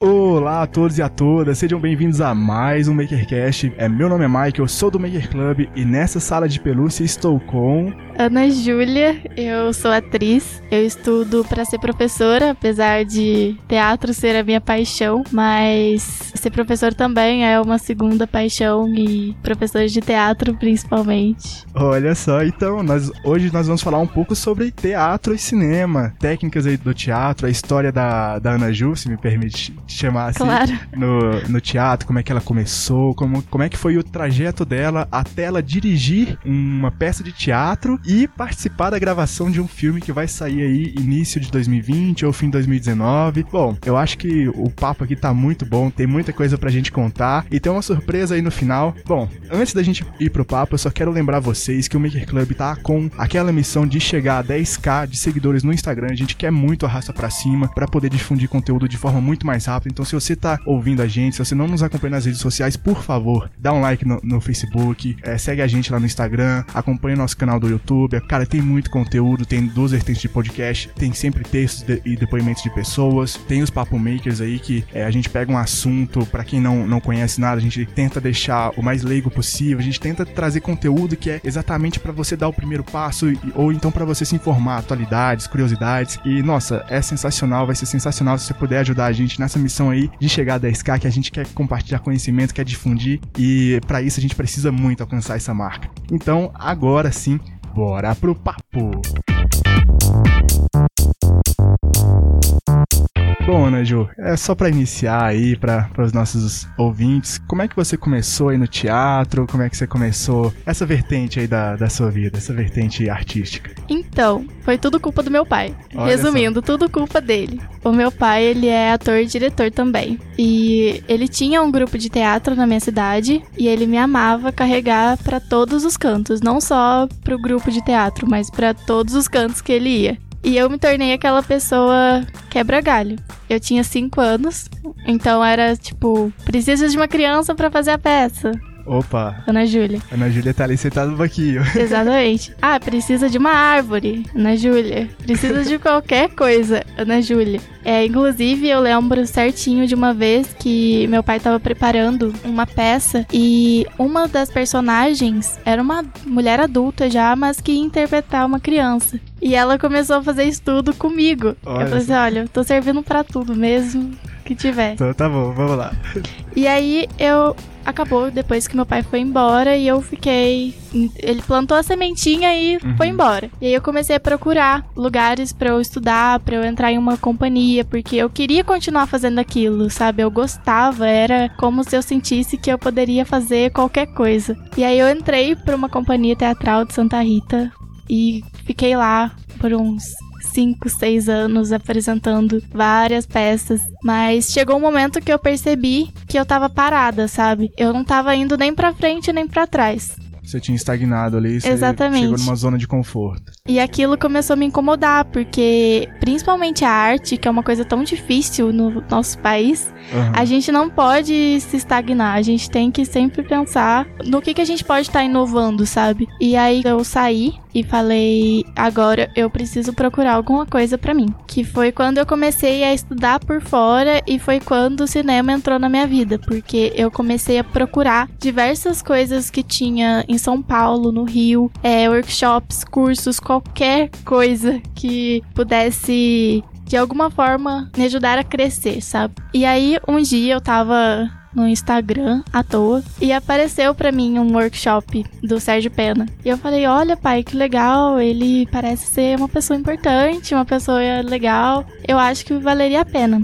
Olá a todos e a todas, sejam bem-vindos a mais um MakerCast. É, meu nome é Mike, eu sou do Maker Club e nessa sala de pelúcia estou com. Ana Júlia, eu sou atriz, eu estudo para ser professora, apesar de teatro ser a minha paixão, mas ser professor também é uma segunda paixão e professor de teatro principalmente. Olha só, então, nós, hoje nós vamos falar um pouco sobre teatro e cinema, técnicas aí do teatro, a história da, da Ana Ju, se me permite chamar assim, Claro. no, no teatro, como é que ela começou, como, como é que foi o trajeto dela até ela dirigir uma peça de teatro e participar da gravação de um filme que vai sair aí início de 2020 ou fim de 2019. Bom, eu acho que o papo aqui tá muito bom, tem muita coisa pra gente contar e tem uma surpresa aí no final. Bom, antes da gente ir pro papo, eu só quero lembrar vocês que o Maker Club tá com aquela missão de chegar a 10k de seguidores no Instagram. A gente quer muito a raça pra cima pra poder difundir conteúdo de forma muito mais rápida. Então, se você tá ouvindo a gente, se você não nos acompanha nas redes sociais, por favor, dá um like no, no Facebook, é, segue a gente lá no Instagram, acompanha o nosso canal do YouTube. Cara, tem muito conteúdo, tem duas vertentes de podcast, tem sempre textos de- e depoimentos de pessoas, tem os Papo Makers aí que é, a gente pega um assunto, pra quem não, não conhece nada, a gente tenta deixar o mais leigo possível, a gente tenta trazer conteúdo que é exatamente pra você dar o primeiro passo e- ou então pra você se informar, atualidades, curiosidades. E nossa, é sensacional, vai ser sensacional se você puder ajudar a gente nessa missão aí de chegar a 10k, que a gente quer compartilhar conhecimento, quer difundir e pra isso a gente precisa muito alcançar essa marca. Então, agora sim, bora pro papo. Bom, Ana Ju, é só pra iniciar aí para os nossos ouvintes, como é que você começou aí no teatro? Como é que você começou essa vertente aí da, da sua vida, essa vertente artística? Então, foi tudo culpa do meu pai. Olha Resumindo, tudo culpa dele. O meu pai, ele é ator e diretor também. E ele tinha um grupo de teatro na minha cidade e ele me amava carregar pra todos os cantos, não só pro grupo de teatro, mas pra todos os cantos que ele ia. E eu me tornei aquela pessoa quebra-galho. Eu tinha cinco anos, então era tipo, precisa de uma criança pra fazer a peça. Opa, Ana Júlia. Ana Júlia tá ali sentada no banquinho. Exatamente. Ah, precisa de uma árvore, Ana Júlia. Precisa de qualquer coisa, Ana Júlia. É, inclusive, eu lembro certinho de uma vez que meu pai tava preparando uma peça e uma das personagens era uma mulher adulta já, mas que ia interpretar uma criança. E ela começou a fazer estudo comigo. Olha eu falei assim: olha, eu tô servindo pra tudo mesmo que tiver. Então tá bom, vamos lá. E aí eu acabou depois que meu pai foi embora e eu fiquei. Ele plantou a sementinha e Uhum. foi embora. E aí eu comecei a procurar lugares pra eu estudar, pra eu entrar em uma companhia, porque eu queria continuar fazendo aquilo, sabe? Eu gostava, era como se eu sentisse que eu poderia fazer qualquer coisa. E aí eu entrei pra uma companhia teatral de Santa Rita e fiquei lá por uns 5, 6 anos apresentando várias peças, mas chegou um momento que eu percebi que eu tava parada, sabe? Eu não tava indo nem pra frente nem pra trás. Você tinha estagnado ali, você Exatamente. chegou numa zona de conforto. E aquilo começou a me incomodar, porque principalmente a arte, que é uma coisa tão difícil no nosso país, Aham. a gente não pode se estagnar, a gente tem que sempre pensar no que, que a gente pode estar inovando, sabe? E aí eu saí e falei, agora eu preciso procurar alguma coisa pra mim. Que foi quando eu comecei a estudar por fora e foi quando o cinema entrou na minha vida, porque eu comecei a procurar diversas coisas que tinha em São Paulo, no Rio, é, workshops, cursos, qualquer coisa que pudesse de alguma forma me ajudar a crescer, sabe? E aí um dia eu tava no Instagram à toa e apareceu pra mim um workshop do Sérgio Pena. E eu falei: "Olha, pai, que legal, ele parece ser uma pessoa importante, uma pessoa legal. Eu acho que valeria a pena."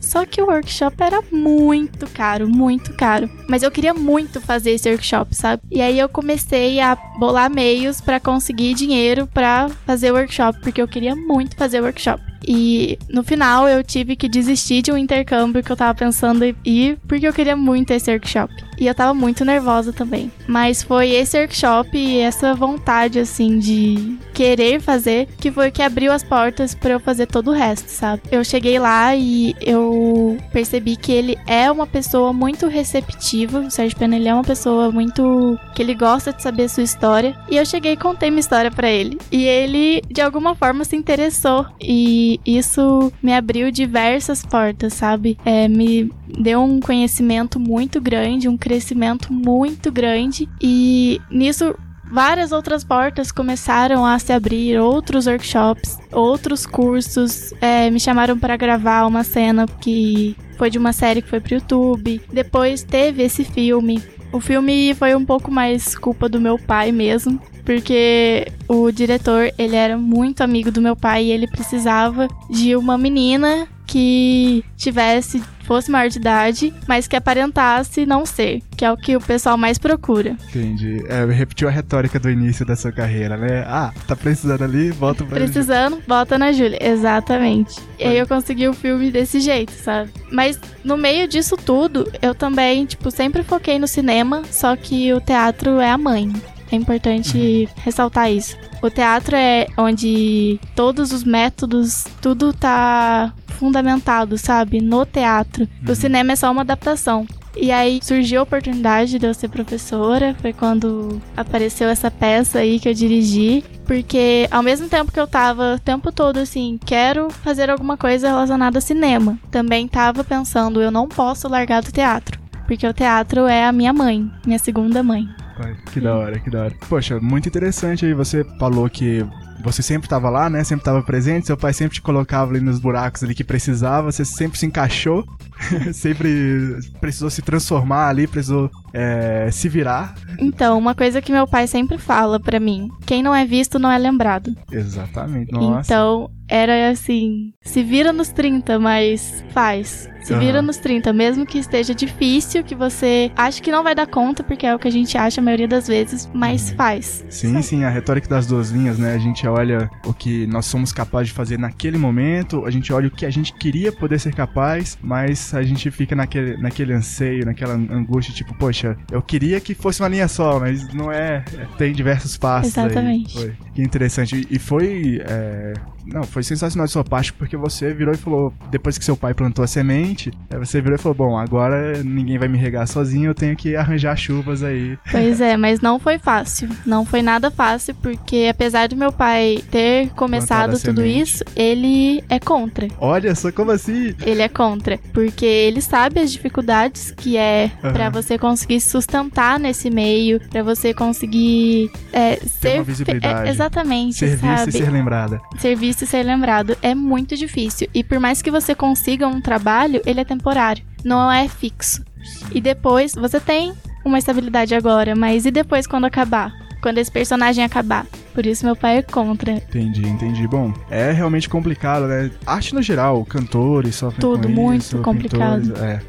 Só que o workshop era muito caro, muito caro. Mas eu queria muito fazer esse workshop, sabe? E aí eu comecei a bolar meios pra conseguir dinheiro pra fazer o workshop, porque eu queria muito fazer o workshop. E no final eu tive que desistir de um intercâmbio que eu tava pensando em ir, porque eu queria muito esse workshop. E eu tava muito nervosa também. Mas foi esse workshop e essa vontade, assim, de querer fazer, que foi o que abriu as portas para eu fazer todo o resto, sabe? Eu cheguei lá e eu percebi que ele é uma pessoa muito receptiva. O Sérgio Pena ele é uma pessoa muito que ele gosta de saber a sua história. E eu cheguei e contei minha história para ele. E ele de alguma forma se interessou e isso me abriu diversas portas, sabe? É, me deu um conhecimento muito grande, um crescimento muito grande e nisso várias outras portas começaram a se abrir, outros workshops, outros cursos. É, me chamaram para gravar uma cena que foi de uma série que foi pro YouTube. Depois teve esse filme. O filme foi um pouco mais culpa do meu pai mesmo, porque o diretor, ele era muito amigo do meu pai e ele precisava de uma menina que tivesse fosse maior de idade, mas que aparentasse não ser, que é o que o pessoal mais procura. Entendi. É, repetiu a retórica do início da sua carreira, né? Ah, tá precisando ali, volta pra Precisando, volta na Júlia. Exatamente. E aí eu consegui o filme desse jeito, sabe? Mas no meio disso tudo, eu também, tipo, sempre foquei no cinema, só que o teatro é a mãe. É importante uhum. ressaltar isso. O teatro é onde todos os métodos, tudo tá fundamentado, sabe? No teatro. Uhum. O cinema é só uma adaptação. E aí surgiu a oportunidade de eu ser professora, foi quando apareceu essa peça aí que eu dirigi, porque ao mesmo tempo que eu tava o tempo todo assim, quero fazer alguma coisa relacionada a cinema, também tava pensando, eu não posso largar do teatro, porque o teatro é a minha mãe, minha segunda mãe pai. Que da hora, que da hora. Poxa, muito interessante aí. Você falou que você sempre estava lá, né? Sempre estava presente. Seu pai sempre te colocava ali nos buracos ali que precisava. Você sempre se encaixou. sempre precisou se transformar ali, precisou é, se virar. Então, uma coisa que meu pai sempre fala para mim: quem não é visto não é lembrado. Exatamente. Nossa. Então, era assim: se vira nos 30, mas faz. Se uhum. vira nos 30, mesmo que esteja difícil, que você acha que não vai dar conta, porque é o que a gente acha a maioria das vezes, mas uhum. faz. Sim, Sabe? sim, a retórica das duas linhas, né? A gente olha o que nós somos capazes de fazer naquele momento, a gente olha o que a gente queria poder ser capaz, mas a gente fica naquele, naquele anseio, naquela angústia, tipo, poxa, eu queria que fosse uma linha só, mas não é. Tem diversos passos. Exatamente. Aí. Que interessante. E foi. É não, foi sensacional de sua parte, porque você virou e falou, depois que seu pai plantou a semente, você virou e falou: Bom, agora ninguém vai me regar sozinho, eu tenho que arranjar chuvas aí. Pois é, mas não foi fácil. Não foi nada fácil, porque apesar do meu pai ter começado tudo isso, ele é contra. Olha só, como assim? Ele é contra. Porque ele sabe as dificuldades que é uhum. para você conseguir sustentar nesse meio, para você conseguir é, ser. Uma visibilidade. É, exatamente. Ser vista e ser lembrada. Ser e ser lembrado é muito difícil. E por mais que você consiga um trabalho, ele é temporário, não é fixo. E depois, você tem uma estabilidade agora, mas e depois quando acabar? Quando esse personagem acabar? Por isso meu pai é contra. Entendi, entendi. Bom, é realmente complicado, né? Arte no geral, cantores sofrem Tudo com muito isso, complicado. Pintores, é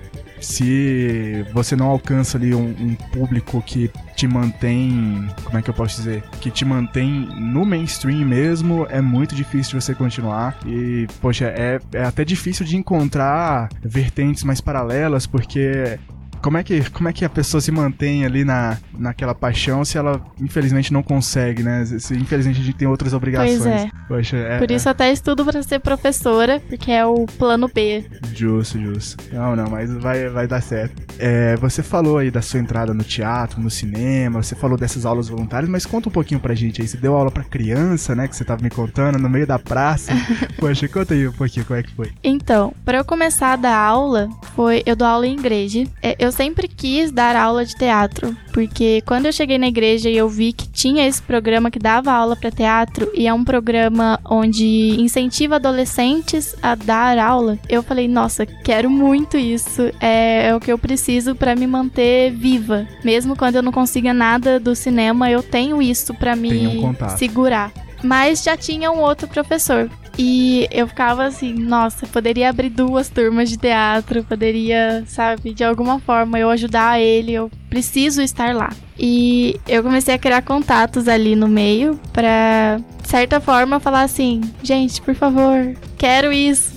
se você não alcança ali um, um, público que te mantém, como é que eu posso dizer, que te mantém no mainstream mesmo, é muito difícil de você continuar. E, poxa, é, é até difícil de encontrar vertentes mais paralelas, porque como é que, como é que a pessoa se mantém ali na, naquela paixão se ela infelizmente não consegue, né? Se, infelizmente a gente tem outras obrigações. Pois é. Poxa, é Por isso é. até estudo para ser professora, porque é o plano B. Justo, justo. Não, não, mas vai, vai dar certo. É, você falou aí da sua entrada no teatro, no cinema, você falou dessas aulas voluntárias, mas conta um pouquinho pra gente aí. Você deu aula pra criança, né? Que você tava me contando, no meio da praça. Poxa, conta aí um pouquinho como é que foi. Então, para eu começar a dar aula, foi. Eu dou aula em igreja. É, eu sempre quis dar aula de teatro, porque quando eu cheguei na igreja e eu vi que tinha esse programa que dava aula para teatro e é um programa onde incentiva adolescentes a dar aula, eu falei, nossa, quero muito isso. É, é o que eu preciso para me manter viva. Mesmo quando eu não consiga nada do cinema, eu tenho isso para me um segurar mas já tinha um outro professor. E eu ficava assim, nossa, poderia abrir duas turmas de teatro, poderia, sabe, de alguma forma eu ajudar ele, eu preciso estar lá. E eu comecei a criar contatos ali no meio para de certa forma falar assim, gente, por favor, quero isso.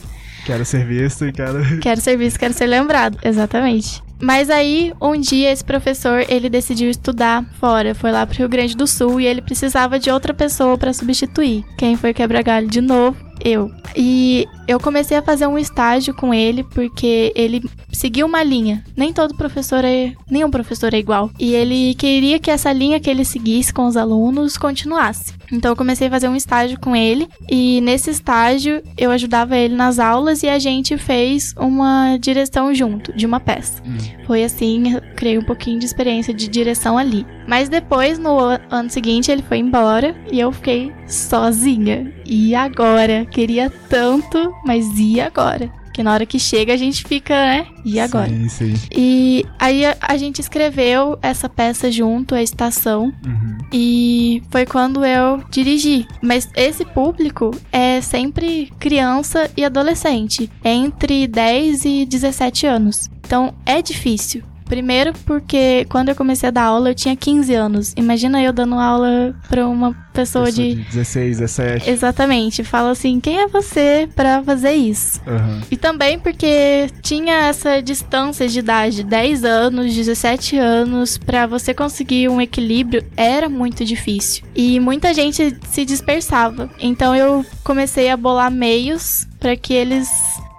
Quero ser visto e quero. Quero ser visto, quero ser lembrado. Exatamente. Mas aí, um dia, esse professor, ele decidiu estudar fora. Foi lá pro Rio Grande do Sul e ele precisava de outra pessoa para substituir. Quem foi quebrar galho de novo? Eu. E eu comecei a fazer um estágio com ele porque ele seguiu uma linha. Nem todo professor é. Nenhum professor é igual. E ele queria que essa linha que ele seguisse com os alunos continuasse. Então eu comecei a fazer um estágio com ele. E nesse estágio eu ajudava ele nas aulas e a gente fez uma direção junto, de uma peça. Hum. Foi assim, eu criei um pouquinho de experiência de direção ali. Mas depois, no ano seguinte, ele foi embora e eu fiquei sozinha. E agora? Queria tanto, mas e agora? Porque na hora que chega a gente fica, né? E agora? Sim, sim. E aí a, a gente escreveu essa peça junto, a estação. Uhum. E foi quando eu dirigi. Mas esse público é sempre criança e adolescente, entre 10 e 17 anos. Então é difícil. Primeiro porque quando eu comecei a dar aula eu tinha 15 anos. Imagina eu dando aula pra uma pessoa, pessoa de... de 16, 17. Exatamente. Fala assim, quem é você para fazer isso? Uhum. E também porque tinha essa distância de idade, 10 anos, 17 anos, para você conseguir um equilíbrio era muito difícil. E muita gente se dispersava. Então eu comecei a bolar meios para que eles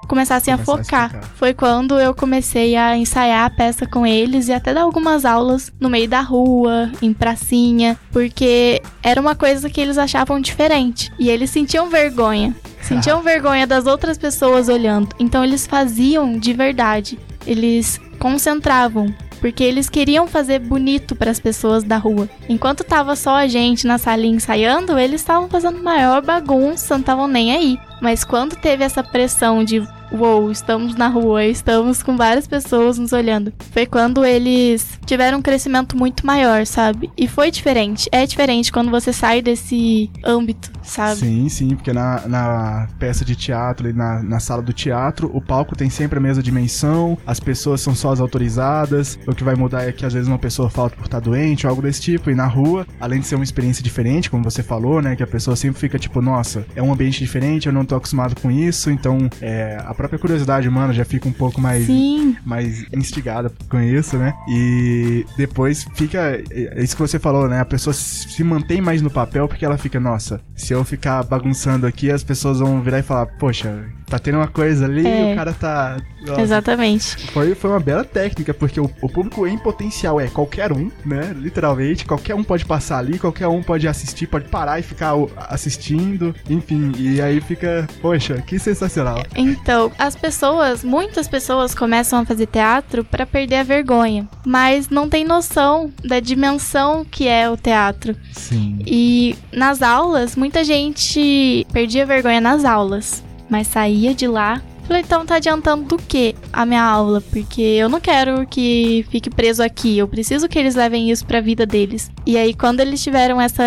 começassem a focar. A Foi quando eu comecei a ensaiar a peça com eles e até dar algumas aulas no meio da rua, em pracinha, porque era uma coisa que eles achavam diferente e eles sentiam vergonha. Sentiam vergonha das outras pessoas olhando. Então eles faziam de verdade. Eles concentravam porque eles queriam fazer bonito para as pessoas da rua. Enquanto tava só a gente na salinha ensaiando, eles estavam fazendo maior bagunça, não estavam nem aí. Mas quando teve essa pressão de uou, estamos na rua, estamos com várias pessoas nos olhando. Foi quando eles tiveram um crescimento muito maior, sabe? E foi diferente. É diferente quando você sai desse âmbito, sabe? Sim, sim, porque na, na peça de teatro, na, na sala do teatro, o palco tem sempre a mesma dimensão, as pessoas são só as autorizadas, o que vai mudar é que às vezes uma pessoa falta por estar doente ou algo desse tipo, e na rua, além de ser uma experiência diferente, como você falou, né, que a pessoa sempre fica tipo, nossa, é um ambiente diferente, eu não tô acostumado com isso, então é, a própria curiosidade humana já fica um pouco mais, mais instigada com isso, né? E depois fica. É isso que você falou, né? A pessoa se mantém mais no papel porque ela fica, nossa, se eu ficar bagunçando aqui, as pessoas vão virar e falar, poxa, tá tendo uma coisa ali é. e o cara tá. Nossa. Exatamente. Foi, foi uma bela técnica, porque o, o, público em potencial é qualquer um, né? Literalmente, qualquer um pode passar ali, qualquer um pode assistir, pode parar e ficar assistindo, enfim, e aí fica, poxa, que sensacional. Então, as pessoas, muitas pessoas começam a fazer teatro para perder a vergonha, mas não tem noção da dimensão que é o teatro. Sim. E nas aulas, muita gente perdia vergonha nas aulas mas saía de lá. Falei, então tá adiantando do que a minha aula? Porque eu não quero que fique preso aqui. Eu preciso que eles levem isso pra vida deles. E aí, quando eles tiveram essa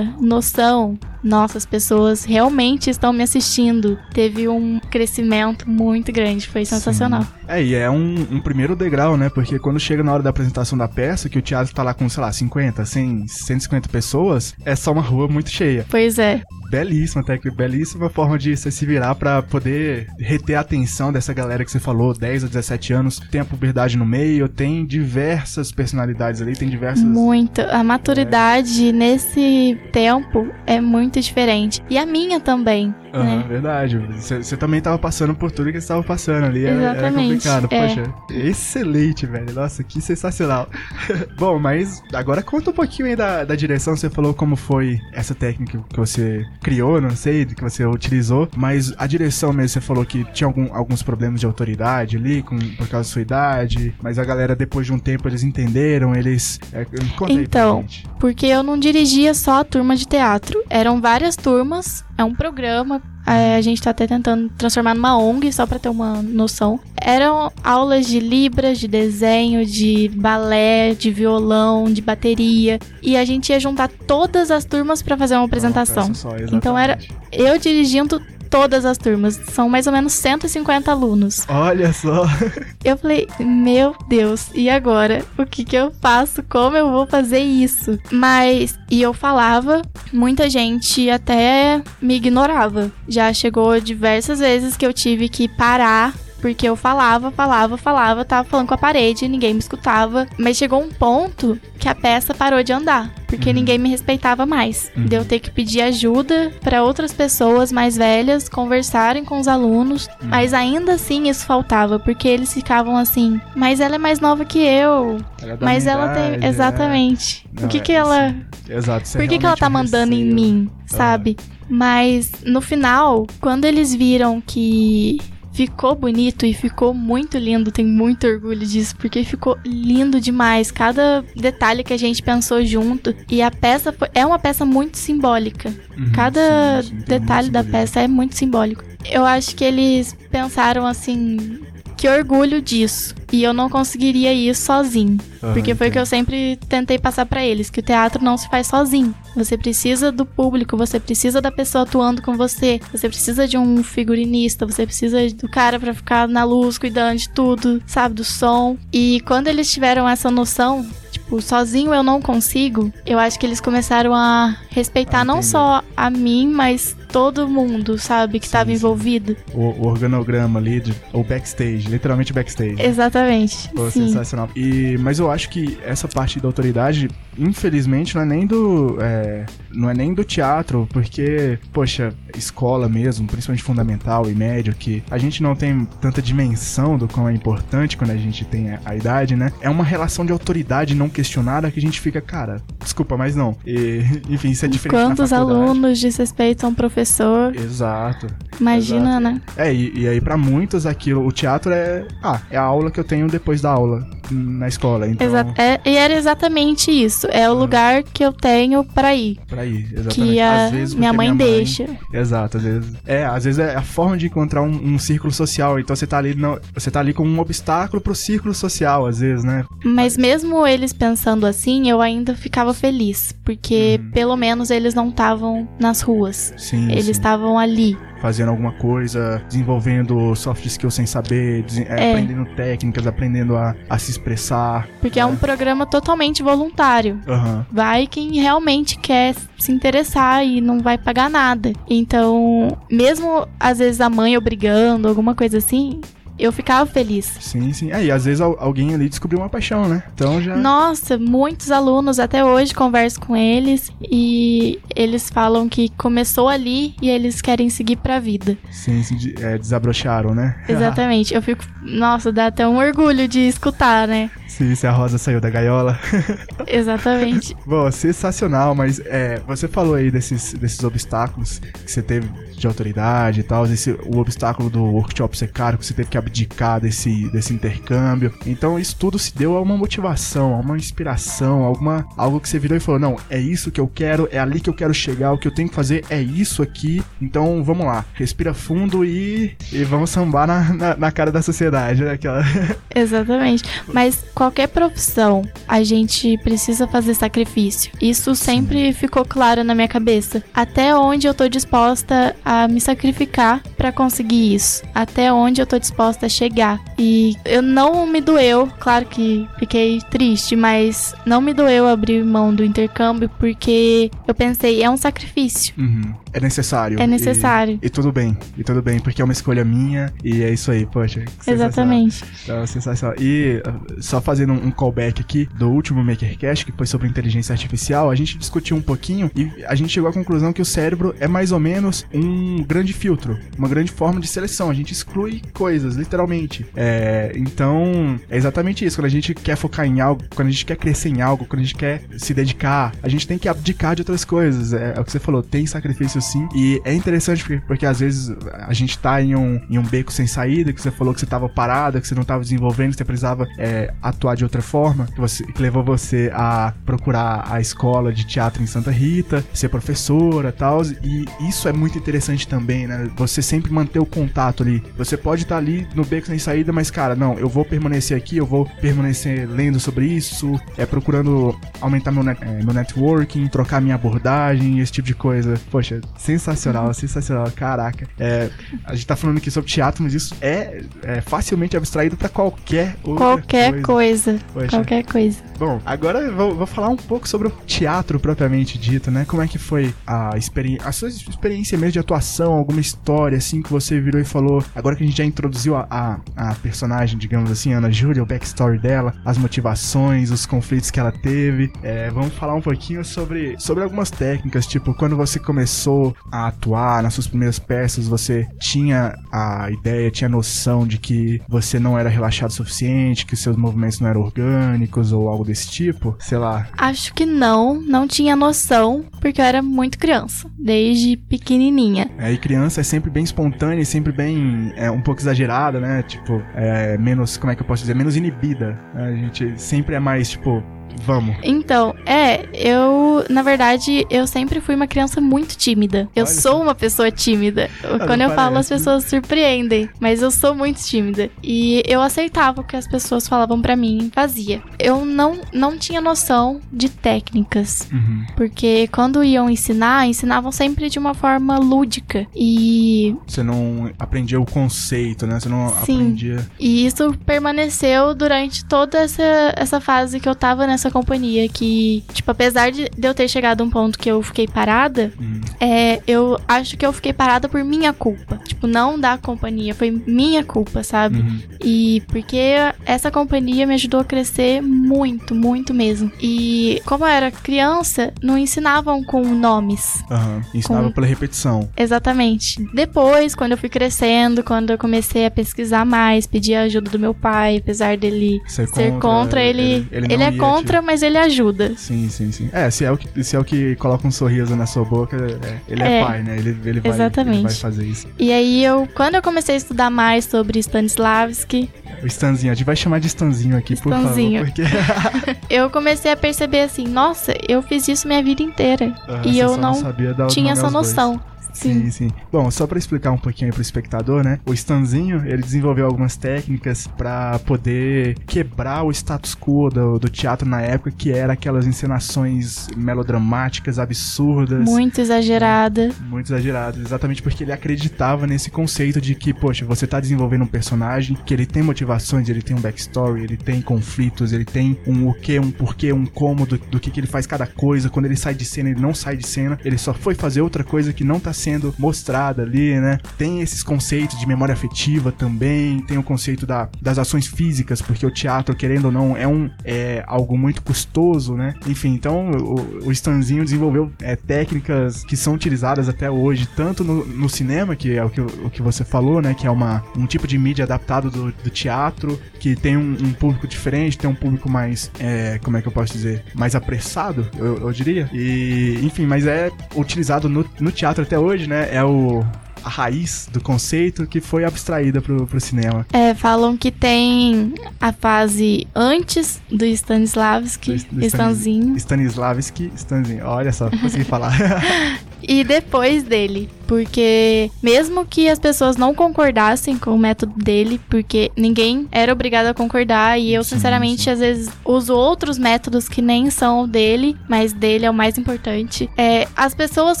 noção nossa, as pessoas realmente estão me assistindo. Teve um crescimento muito grande, foi sensacional. Sim. É, e é um, um, primeiro degrau, né? Porque quando chega na hora da apresentação da peça, que o teatro tá lá com, sei lá, 50, 100, 150 pessoas, é só uma rua muito cheia. Pois é. Belíssima técnica, belíssima forma de você se virar para poder reter a atenção dessa galera que você falou, 10 a 17 anos, tem a puberdade no meio, tem diversas personalidades ali, tem diversas... Muito. A maturidade é... nesse tempo é muito muito diferente. E a minha também. Aham, né? verdade. Você também tava passando por tudo que você tava passando ali. Exatamente. Era, era complicado. É. Poxa, excelente, velho. Nossa, que sensacional. Bom, mas agora conta um pouquinho aí da, da direção. Você falou como foi essa técnica que você criou, não sei, que você utilizou. Mas a direção mesmo, você falou que tinha algum, alguns problemas de autoridade ali, com, por causa da sua idade. Mas a galera, depois de um tempo, eles entenderam, eles. É, então, porque eu não dirigia só a turma de teatro. Eram várias turmas, é um programa. É, a gente tá até tentando transformar numa ONG, só para ter uma noção. Eram aulas de libras, de desenho, de balé, de violão, de bateria. E a gente ia juntar todas as turmas para fazer uma apresentação. Só, então era eu dirigindo todas as turmas. São mais ou menos 150 alunos. Olha só. Eu falei, meu Deus, e agora? O que que eu faço? Como eu vou fazer isso? Mas, e eu falava, muita gente até me ignorava. Já chegou diversas vezes que eu tive que parar porque eu falava, falava, falava, tava falando com a parede, ninguém me escutava. Mas chegou um ponto que a peça parou de andar, porque Uhum. ninguém me respeitava mais. Uhum. Deu ter que pedir ajuda para outras pessoas mais velhas conversarem com os alunos, Uhum. mas ainda assim isso faltava, porque eles ficavam assim: "Mas ela é mais nova que eu, Ela é mas ela tem idade, é. exatamente. Não, o que é, que ela sim. Exato. isso é por que, que ela tá mandando em mim, sabe? Mas no final, quando eles viram que ficou bonito e ficou muito lindo, tenho muito orgulho disso, porque ficou lindo demais. Cada detalhe que a gente pensou junto. E a peça foi- é uma peça muito simbólica. Uhum, Cada sim, sim, detalhe da peça é muito simbólico. Eu acho que eles pensaram assim. Que orgulho disso. E eu não conseguiria isso sozinho. Aham, Porque foi o que eu sempre tentei passar pra eles, que o teatro não se faz sozinho. Você precisa do público, você precisa da pessoa atuando com você, você precisa de um figurinista, você precisa do cara pra ficar na luz, cuidando de tudo, sabe, do som. E quando eles tiveram essa noção, tipo, sozinho eu não consigo, eu acho que eles começaram a respeitar Ah, não só a mim, mas todo mundo, sabe, que estava envolvido. O, o organograma ali, de, o backstage, literalmente backstage. Exatamente. Pô, sim. sensacional. E, mas eu acho que essa parte da autoridade, infelizmente, não é nem do. é, não é nem do teatro, porque, poxa, escola mesmo, principalmente fundamental e médio, que a gente não tem tanta dimensão do quão é importante quando a gente tem a, a idade, né? É uma relação de autoridade não questionada que a gente fica, cara, desculpa, mas não. E, enfim, isso é diferente. Quantos alunos desrespeitam o professor? Exato. Imagina, Exato. né? É, e, e aí pra muitos aquilo, o teatro é, ah, é a aula que eu tenho depois da aula hum, na escola, então, Exa- é- e era exatamente isso. É o lugar que eu tenho pra ir. pra ir, exatamente. Que a Às vezes minha porque mãe deixa. Exato, às vezes. É, às vezes é a forma de encontrar um, um círculo social, então você tá ali, não, você tá ali com um obstáculo pro círculo social, às vezes, né? Mas mesmo eles pensando assim, eu ainda ficava feliz. Porque Uhum. pelo menos eles não estavam nas ruas. Sim, Eles estavam ali. fazendo alguma coisa, desenvolvendo soft skills sem saber, é, É. aprendendo técnicas, aprendendo a, a se expressar. Porque é um programa totalmente voluntário. Aham. Vai quem realmente quer se interessar e não vai pagar nada. Então, mesmo às vezes a mãe obrigando, alguma coisa assim, eu ficava feliz. Sim, sim. E às vezes al- alguém ali descobriu uma paixão, né? Então já. Nossa, muitos alunos até hoje converso com eles e eles falam que começou ali e eles querem seguir pra vida. Sim, sim, é, desabrocharam, né? Exatamente. Eu fico, nossa, dá até um orgulho de escutar, né? sim, se a Rosa saiu da gaiola. Exatamente. Bom, sensacional, mas é, você falou aí desses, desses obstáculos que você teve de autoridade e tal, esse, o obstáculo do workshop ser caro, que você teve que abdicar desse, desse intercâmbio. Então isso tudo se deu a uma motivação, a uma inspiração, alguma, algo que você virou e falou, não, é isso que eu quero, é ali que eu quero chegar, o que eu tenho que fazer é isso aqui. Então vamos lá, respira fundo e, e vamos sambar na, na, na cara da sociedade, né? Aquela... Exatamente. Mas qualquer profissão, a gente precisa fazer sacrifício. Isso sempre ficou claro na minha cabeça. Até onde eu tô disposta a me sacrificar pra conseguir isso. Até onde eu tô disposta a chegar. E eu não me doeu, claro que fiquei triste, mas não me doeu abrir mão do intercâmbio porque eu pensei, é um sacrifício. Uhum. É necessário. É E- necessário. E, tudo bem, e tudo bem, porque é uma escolha minha e é isso aí, poxa. sensacional. Exatamente. Então, sensacional. E uh, só fazendo um, callback aqui do último MakerCast, que foi sobre inteligência artificial, a gente discutiu um pouquinho e a gente chegou à conclusão que o cérebro é mais ou menos um grande filtro, uma grande forma de seleção. A gente exclui coisas, literalmente. É, então, é exatamente isso. Quando a gente quer focar em algo, quando a gente quer crescer em algo, quando a gente quer se dedicar, a gente tem que abdicar de outras coisas. É, é o que você falou, tem sacrifício sim. E é interessante porque, porque às vezes a gente tá em um, em um beco sem saída, que você falou que você tava parada, que você não tava desenvolvendo, que você precisava é, atuar de outra forma, que, você, que levou você a procurar a escola de teatro em Santa Rita, ser professora tal. E isso é muito interessante também, né? Você sempre manter o contato ali. Você pode estar ali no beco sem saída, mas, cara, não, eu vou permanecer aqui, eu vou permanecer lendo sobre isso, é procurando aumentar meu, net, é, meu networking, trocar minha abordagem, esse tipo de coisa. Poxa, sensacional, sensacional, caraca. É, a gente tá falando aqui sobre teatro, mas isso é, é facilmente abstraído pra qualquer outra Qualquer coisa. Poxa. Qualquer coisa. Bom, agora eu vou, vou falar um pouco sobre o teatro propriamente dito, né? Como é que foi a experiência, a sua experiência mesmo de atuação, alguma história assim que você virou e falou, agora que a gente já introduziu a, a, a, a personagem, digamos assim, Ana Júlia, o backstory dela, as motivações, os conflitos que ela teve. É, vamos falar um pouquinho sobre, sobre algumas técnicas, tipo, quando você começou a atuar nas suas primeiras peças, você tinha a ideia, tinha a noção de que você não era relaxado o suficiente, que seus movimentos não eram orgânicos ou algo desse tipo? Sei lá. Acho que não, não tinha noção, porque eu era muito criança, desde pequenininha. É, e criança é sempre bem espontânea e sempre bem, é, um pouco exagerada, né? Tipo, é, menos, como é que eu posso dizer? Menos inibida. Né? A gente sempre é mais, tipo, Vamos. Então, é, eu, na verdade, eu sempre fui uma criança muito tímida. Eu Olha sou uma pessoa tímida. Quando eu parece. falo, as pessoas surpreendem, mas eu sou muito tímida. E eu aceitava o que as pessoas falavam para mim e fazia. Eu não, não tinha noção de técnicas, uhum. porque quando iam ensinar, ensinavam sempre de uma forma lúdica. E. Você não aprendia o conceito, né? Você não Sim. aprendia. E isso permaneceu durante toda essa, essa fase que eu tava nessa companhia que, tipo, apesar de eu ter chegado a um ponto que eu fiquei parada, hum. é, eu acho que eu fiquei parada por minha culpa. Tipo, não da companhia, foi minha culpa, sabe? Uhum. E porque essa companhia me ajudou a crescer muito, muito mesmo. E como eu era criança, não ensinavam com nomes. Uhum. Ensinavam com... pela repetição. Exatamente. Depois, quando eu fui crescendo, quando eu comecei a pesquisar mais, pedir a ajuda do meu pai, apesar dele ser, ser contra, contra, ele, ele, ele, ele é contra contra, mas ele ajuda. Sim, sim, sim. É, se é o que, se é o que coloca um sorriso na sua boca, é, ele é, é, pai, né? Ele, ele, vai, exatamente. ele vai fazer isso. E aí, eu, quando eu comecei a estudar mais sobre Stanislavski, o Stanzinho, a gente vai chamar de Stanzinho aqui, Stanzinho. por favor. Porque... eu comecei a perceber assim, nossa, eu fiz isso minha vida inteira. Uhum, e eu não, não tinha essa noção. Dois. Sim, sim. Bom, só para explicar um pouquinho aí pro espectador, né? O Stanzinho, ele desenvolveu algumas técnicas para poder quebrar o status quo do, do, teatro na época, que era aquelas encenações melodramáticas, absurdas. Muito exagerada. Né? Muito exageradas, exatamente porque ele acreditava nesse conceito de que, poxa, você tá desenvolvendo um personagem que ele tem motivações, ele tem um backstory, ele tem conflitos, ele tem um o que, um porquê, um como do, do que, que ele faz cada coisa. Quando ele sai de cena, ele não sai de cena, ele só foi fazer outra coisa que não tá sendo mostrada ali, né? Tem esses conceitos de memória afetiva também, tem o conceito da, das ações físicas, porque o teatro, querendo ou não, é um é algo muito custoso, né? Enfim, então o, o Stanzinho desenvolveu é, técnicas que são utilizadas até hoje, tanto no, no cinema, que é o que, o que você falou, né? Que é uma, um tipo de mídia adaptado do, do teatro, que tem um, um, público diferente, tem um público mais, é, como é que eu posso dizer, mais apressado, eu, eu diria. E, enfim, mas é utilizado no, no teatro até hoje hoje, né, é o a raiz do conceito que foi abstraída pro, pro cinema. É, falam que tem a fase antes do Stanislavski, do, do Stanzinho. Stanislavski, Stanzinho. Olha só, consegui falar. e depois dele. Porque mesmo que as pessoas não concordassem com o método dele, porque ninguém era obrigado a concordar, e eu, sim, sinceramente, sim. às vezes uso outros métodos que nem são o dele, mas dele é o mais importante. É, as pessoas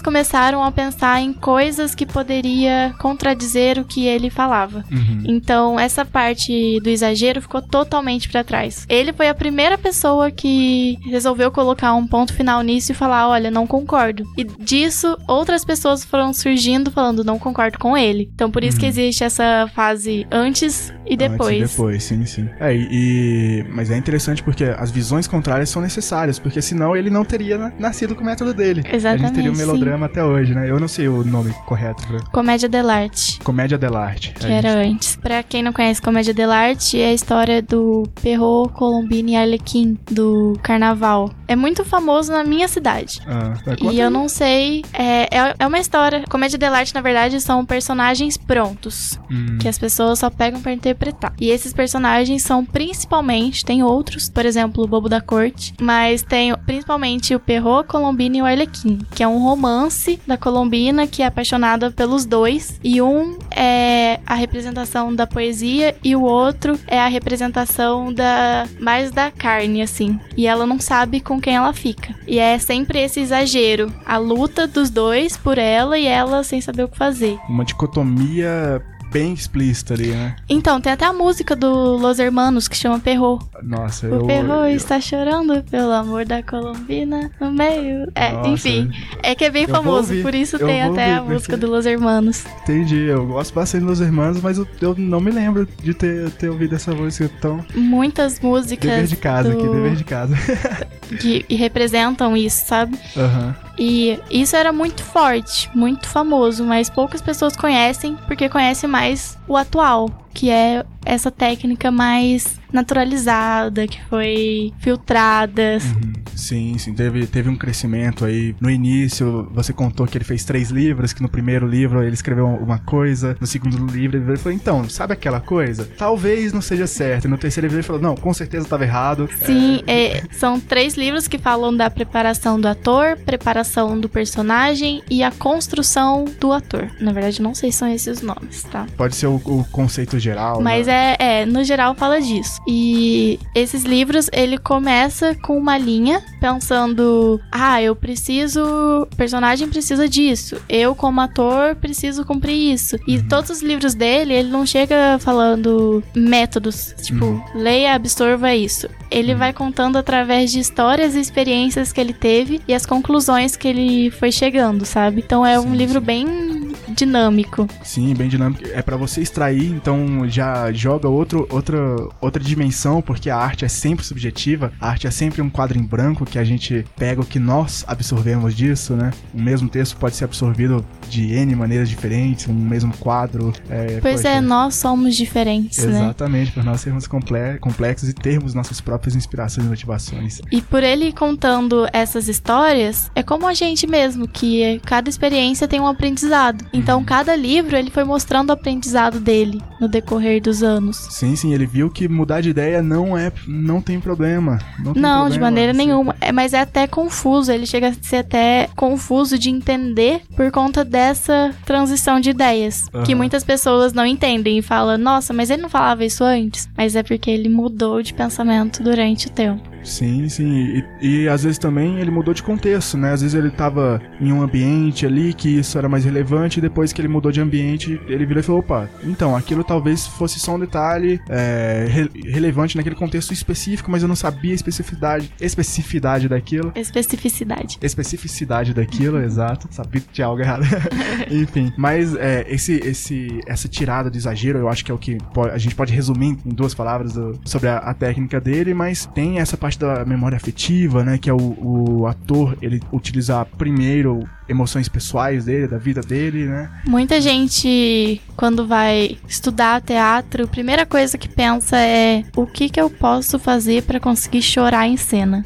começaram a pensar em coisas que poderia contradizer o que ele falava. Uhum. Então, essa parte do exagero ficou totalmente para trás. Ele foi a primeira pessoa que resolveu colocar um ponto final nisso e falar: olha, não concordo. E disso, outras pessoas foram surgindo falando não concordo com ele. Então por isso uhum. que existe essa fase antes e depois. Antes e depois, sim, sim. É, e, mas é interessante porque as visões contrárias são necessárias, porque senão ele não teria nascido com o método dele. Exatamente. A gente teria um melodrama sim. até hoje, né? Eu não sei o nome correto. Pra... Comédia dell'arte. Comédia dell'arte. Que era gente... antes. Pra quem não conhece Comédia dell'arte, é a história do Perrault, Colombine e Arlequim, do Carnaval. É muito famoso na minha cidade. Ah, e eu não sei. É, é, é uma história. Comédia dell'arte, na verdade, são personagens prontos. Hum. Que as pessoas só pegam para interpretar. E esses personagens são principalmente, tem outros, por exemplo, o Bobo da Corte, mas tem principalmente o a Colombina e o Arlequim, que é um romance da Colombina que é apaixonada pelos dois. E um é a representação da poesia e o outro é a representação da mais da carne, assim. E ela não sabe com quem ela fica. E é sempre esse exagero, a luta dos dois por ela e ela sem saber o que fazer. Uma dicotomia bem explícito ali, né? Então, tem até a música do Los Hermanos que chama Perro. Nossa, o eu... Perro eu... está chorando pelo amor da Colombina no meio. É, Nossa, enfim. É que é bem famoso, ouvir, por isso tem até a ouvir, música porque- do Los Hermanos. Entendi, eu gosto bastante dos irmãos, mas eu, eu não me lembro de ter, ter ouvido essa música tão... Muitas Dever músicas de casa do- aqui, dever de casa. que representam isso, sabe? Aham. E isso era muito forte, muito famoso, mas poucas pessoas conhecem porque conhecem mais o atual, que é essa técnica mais naturalizada, que foi filtrada. Uhum. Sim, sim, teve, teve um crescimento aí. No início, você contou que ele fez três livros, que no primeiro livro ele escreveu uma coisa, no segundo livro ele falou, então, sabe aquela coisa? Talvez não seja certo. E no terceiro livro ele falou, não, com certeza estava errado. Sim, é, são três livros que falam da preparação do ator, preparação do personagem e a construção do ator. Na verdade, não sei se são esses os nomes, tá? Pode ser o, o conceito geral. Mas né? é, é, no geral fala disso. E esses livros, ele começa com uma linha pensando, ah, eu preciso, personagem precisa disso. Eu como ator preciso cumprir isso. E todos os livros dele, ele não chega falando métodos, tipo, Uhum. leia, absorva isso. Ele vai contando através de histórias e experiências que ele teve e as conclusões que ele foi chegando, sabe? Então é um Sim, livro sim. bem dinâmico. Sim, bem dinâmico. É pra você extrair, então já joga outro, outra, outra dimensão, porque a arte é sempre subjetiva. A arte é sempre um quadro em branco que a gente pega o que nós absorvemos disso, né? O mesmo texto pode ser absorvido de N maneiras diferentes, um mesmo quadro. É, Pois poxa, é, nós somos diferentes, né? Exatamente, por nós sermos comple- complexos e termos nossas próprias inspirações e motivações. E por ele contando essas histórias, é como a gente mesmo, que é- cada experiência tem um aprendizado. Então, Uhum. cada livro ele foi mostrando o aprendizado dele no decorrer dos anos. Sim, sim, ele viu que mudar de ideia não é, não tem problema. Não, tem Não, de problema, maneira você- nenhuma. É, mas é até confuso. Ele chega a ser até confuso de entender por conta dessa transição de ideias. Que Aham. muitas pessoas não entendem e falam, nossa, mas ele não falava isso antes. Mas é porque ele mudou de pensamento durante o tempo. Sim, sim. E, e às vezes também ele mudou de contexto, né? Às vezes ele tava em um ambiente ali que isso era mais relevante, e depois que ele mudou de ambiente, ele virou e falou: opa, então aquilo talvez fosse só um detalhe é, re- relevante naquele contexto específico, mas eu não sabia a especificidade, especificidade daquilo. Especificidade. Especificidade daquilo, exato. Sabia que tinha algo errado. Enfim, mas é, esse, esse, essa tirada do exagero, eu acho que é o que a gente pode resumir em duas palavras do- sobre a, a técnica dele, mas tem essa parte da memória afetiva, né? Que é o, o ator ele utilizar primeiro emoções pessoais dele, da vida dele, né? Muita gente, quando vai estudar teatro, a primeira coisa que pensa é o que, que eu posso fazer pra conseguir chorar em cena.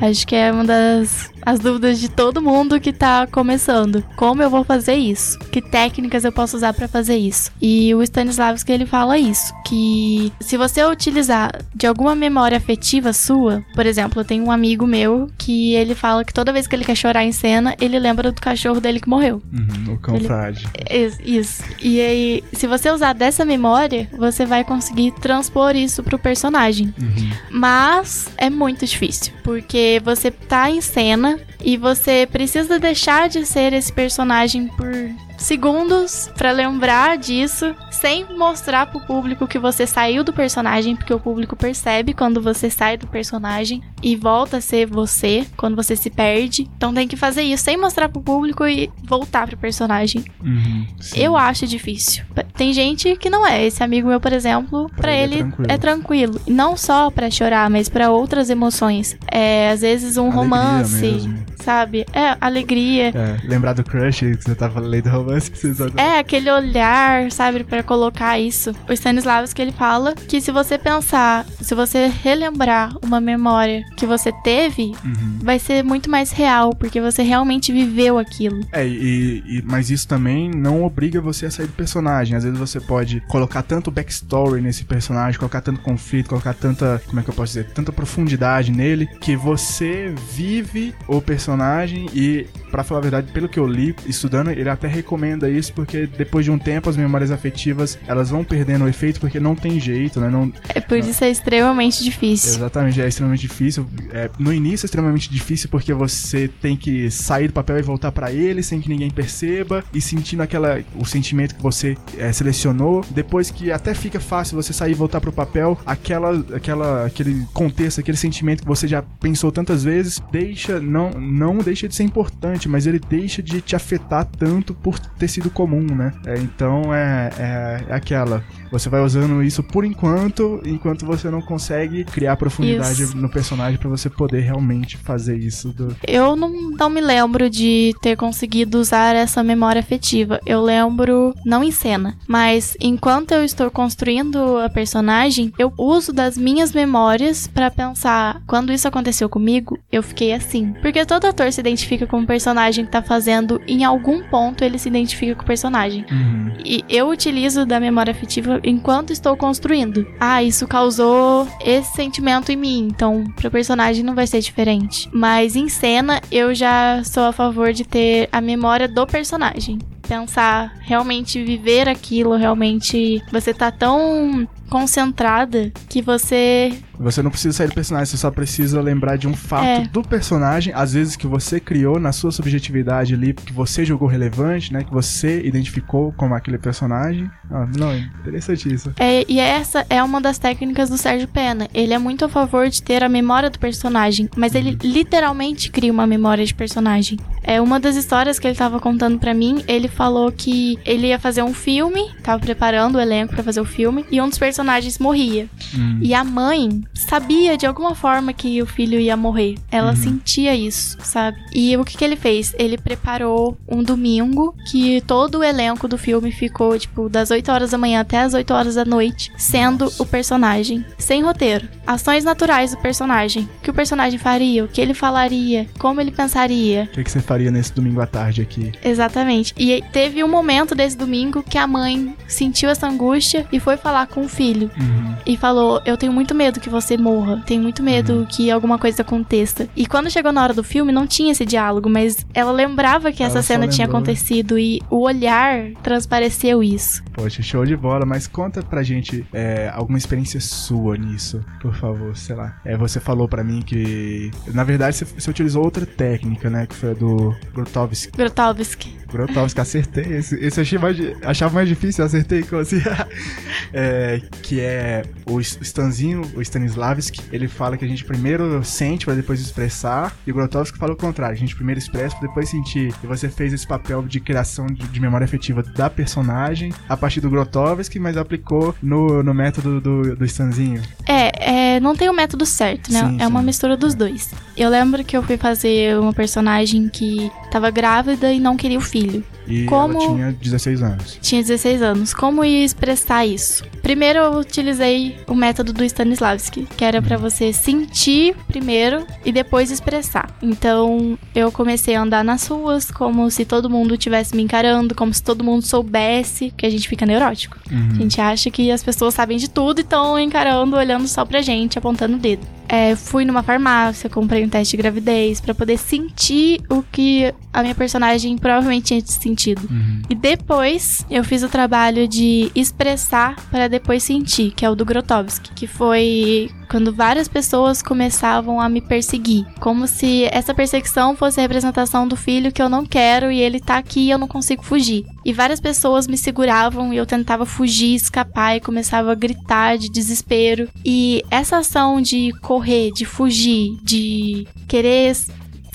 Acho que é uma das as dúvidas de todo mundo que tá começando. Como eu vou fazer isso? Que técnicas eu posso usar pra fazer isso? E o Stanislavski ele fala isso, que se você utilizar de alguma memória afetiva sua, por exemplo, eu tenho um amigo meu que ele fala que toda vez que ele quer chorar em cena, ele lembra do cachorro dele que morreu. Uhum, o cão Ele- frágil. Is- Isso. E aí, se você usar dessa memória, você vai conseguir transpor isso pro personagem. Uhum. Mas é muito difícil, porque você tá em cena e você precisa deixar de ser esse personagem por segundos pra lembrar disso, sem mostrar pro público que você saiu do personagem, porque o público percebe quando você sai do personagem e volta a ser você quando você se perde. Então tem que fazer isso sem mostrar pro público e voltar pro personagem. Uhum. Eu acho difícil. Tem gente que não é. Esse amigo meu, por exemplo, Pra pra ele é ele tranquilo. é tranquilo. Não só pra chorar, mas pra outras emoções. É, às vezes um Alegria romance, mesmo. sabe? É, alegria. É, lembrar do crush que você tava lendo romance, precisa. É aquele olhar, sabe, Pra colocar isso. O Stanislavski ele fala que se você pensar, se você relembrar uma memória que você teve, Uhum. vai ser muito mais real, porque você realmente viveu aquilo. É, e, e- mas isso também não obriga você a sair do personagem. Às vezes você pode colocar tanto backstory nesse personagem, colocar tanto conflito, colocar tanta, como é que eu posso dizer, tanta profundidade nele, que você vive o personagem e, pra falar a verdade, pelo que eu li, estudando, ele até recomenda isso, porque depois de um tempo as memórias afetivas, elas vão perdendo o efeito, porque não tem jeito, né? Não, É por isso é extremamente difícil. Exatamente, é extremamente difícil. É, no início é extremamente difícil porque você tem que sair do papel e voltar para ele sem que ninguém perceba e sentindo aquela o sentimento que você é, selecionou. Depois que até fica fácil você sair e voltar pro papel, aquela, aquela, aquele contexto, aquele sentimento que você já pensou tantas vezes, deixa não não deixa de ser importante, mas ele deixa de te afetar tanto por ter sido comum, né? É, então é, é, é aquela. Você vai usando isso por enquanto, enquanto você não consegue criar profundidade isso. no personagem para você poder realmente fazer isso. Do... Eu não, não me lembro de ter conseguido usar essa memória afetiva. Eu lembro, não em cena, mas enquanto eu estou construindo a personagem, eu uso das minhas memórias para pensar quando isso aconteceu comigo, eu fiquei assim. Porque todo ator se identifica com o personagem que tá fazendo, em algum ponto ele se identifica com o personagem. Uhum. E eu utilizo da memória afetiva enquanto estou construindo. Ah, isso causou esse sentimento em mim, então pro personagem não vai ser diferente. Mas em cena, eu já sou a favor de ter a memória do personagem pensar, realmente viver aquilo, realmente você tá tão concentrada que você você não precisa sair do personagem, você só precisa lembrar de um fato é. do personagem, às vezes que você criou na sua subjetividade ali, que você julgou relevante, né? Que você identificou como aquele personagem. Ah, não, interessante isso. É, e essa é uma das técnicas do Sérgio Pena. Ele é muito a favor de ter a memória do personagem, mas ele uhum. literalmente cria uma memória de personagem. É uma das histórias que ele tava contando para mim, ele falou que ele ia fazer um filme, tava preparando o elenco para fazer o filme, e um dos personagens morria. Uhum. E a mãe sabia de alguma forma que o filho ia morrer. Ela uhum. sentia isso, sabe? E o que, que ele fez? Ele preparou um domingo que todo o elenco do filme ficou, tipo, das 8 horas da manhã até as 8 horas da noite, sendo Nossa. o personagem. Sem roteiro. Ações naturais do personagem. O que o personagem faria, o que ele falaria, como ele pensaria. O que, que você faria nesse domingo à tarde aqui? Exatamente. E teve um momento desse domingo que a mãe sentiu essa angústia e foi falar com o filho. Uhum. E falou: Eu tenho muito medo que você morra. Tenho muito medo uhum. que alguma coisa aconteça. E quando chegou na hora do filme, não tinha esse diálogo, mas ela lembrava que ela essa cena tinha acontecido e o olhar transpareceu isso. Poxa, show de bola, mas conta pra gente é, alguma experiência sua nisso, por favor, sei lá. É, você falou pra mim que, na verdade, você, você utilizou outra técnica, né, que foi a do Grotowski. Grotowski. Grotowski, acertei. Esse, esse eu achei mais, achava mais difícil, acertei assim. é, que é o Stanzinho, o Stanislavski, ele fala que a gente primeiro sente pra depois expressar, e o Grotowski fala o contrário, a gente primeiro expressa pra depois sentir. E você fez esse papel de criação de, de memória afetiva da personagem a partir do Grotowski, mas aplicou no, no método do, do Stanzinho. É, é, não tem o um método certo, né? Sim, é sim. uma mistura dos dois. Eu lembro que eu fui fazer uma personagem que tava grávida e não queria o filho. E Como... ela tinha 16 anos. Tinha 16 anos. Como ia expressar isso? Primeiro eu utilizei o método do Stanislavski, que era para uhum. você sentir primeiro e depois expressar. Então eu comecei a andar nas ruas como se todo mundo estivesse me encarando, como se todo mundo soubesse, que a gente fica neurótico. Uhum. A gente acha que as pessoas sabem de tudo e estão encarando, olhando só pra gente, apontando o dedo. É, fui numa farmácia, comprei um teste de gravidez para poder sentir o que a minha personagem provavelmente tinha sentido. Uhum. E depois eu fiz o trabalho de expressar para depois sentir, que é o do Grotowski, que foi quando várias pessoas começavam a me perseguir, como se essa perseguição fosse a representação do filho que eu não quero e ele tá aqui e eu não consigo fugir. E várias pessoas me seguravam e eu tentava fugir, escapar e começava a gritar de desespero. E essa ação de correr, de fugir, de querer,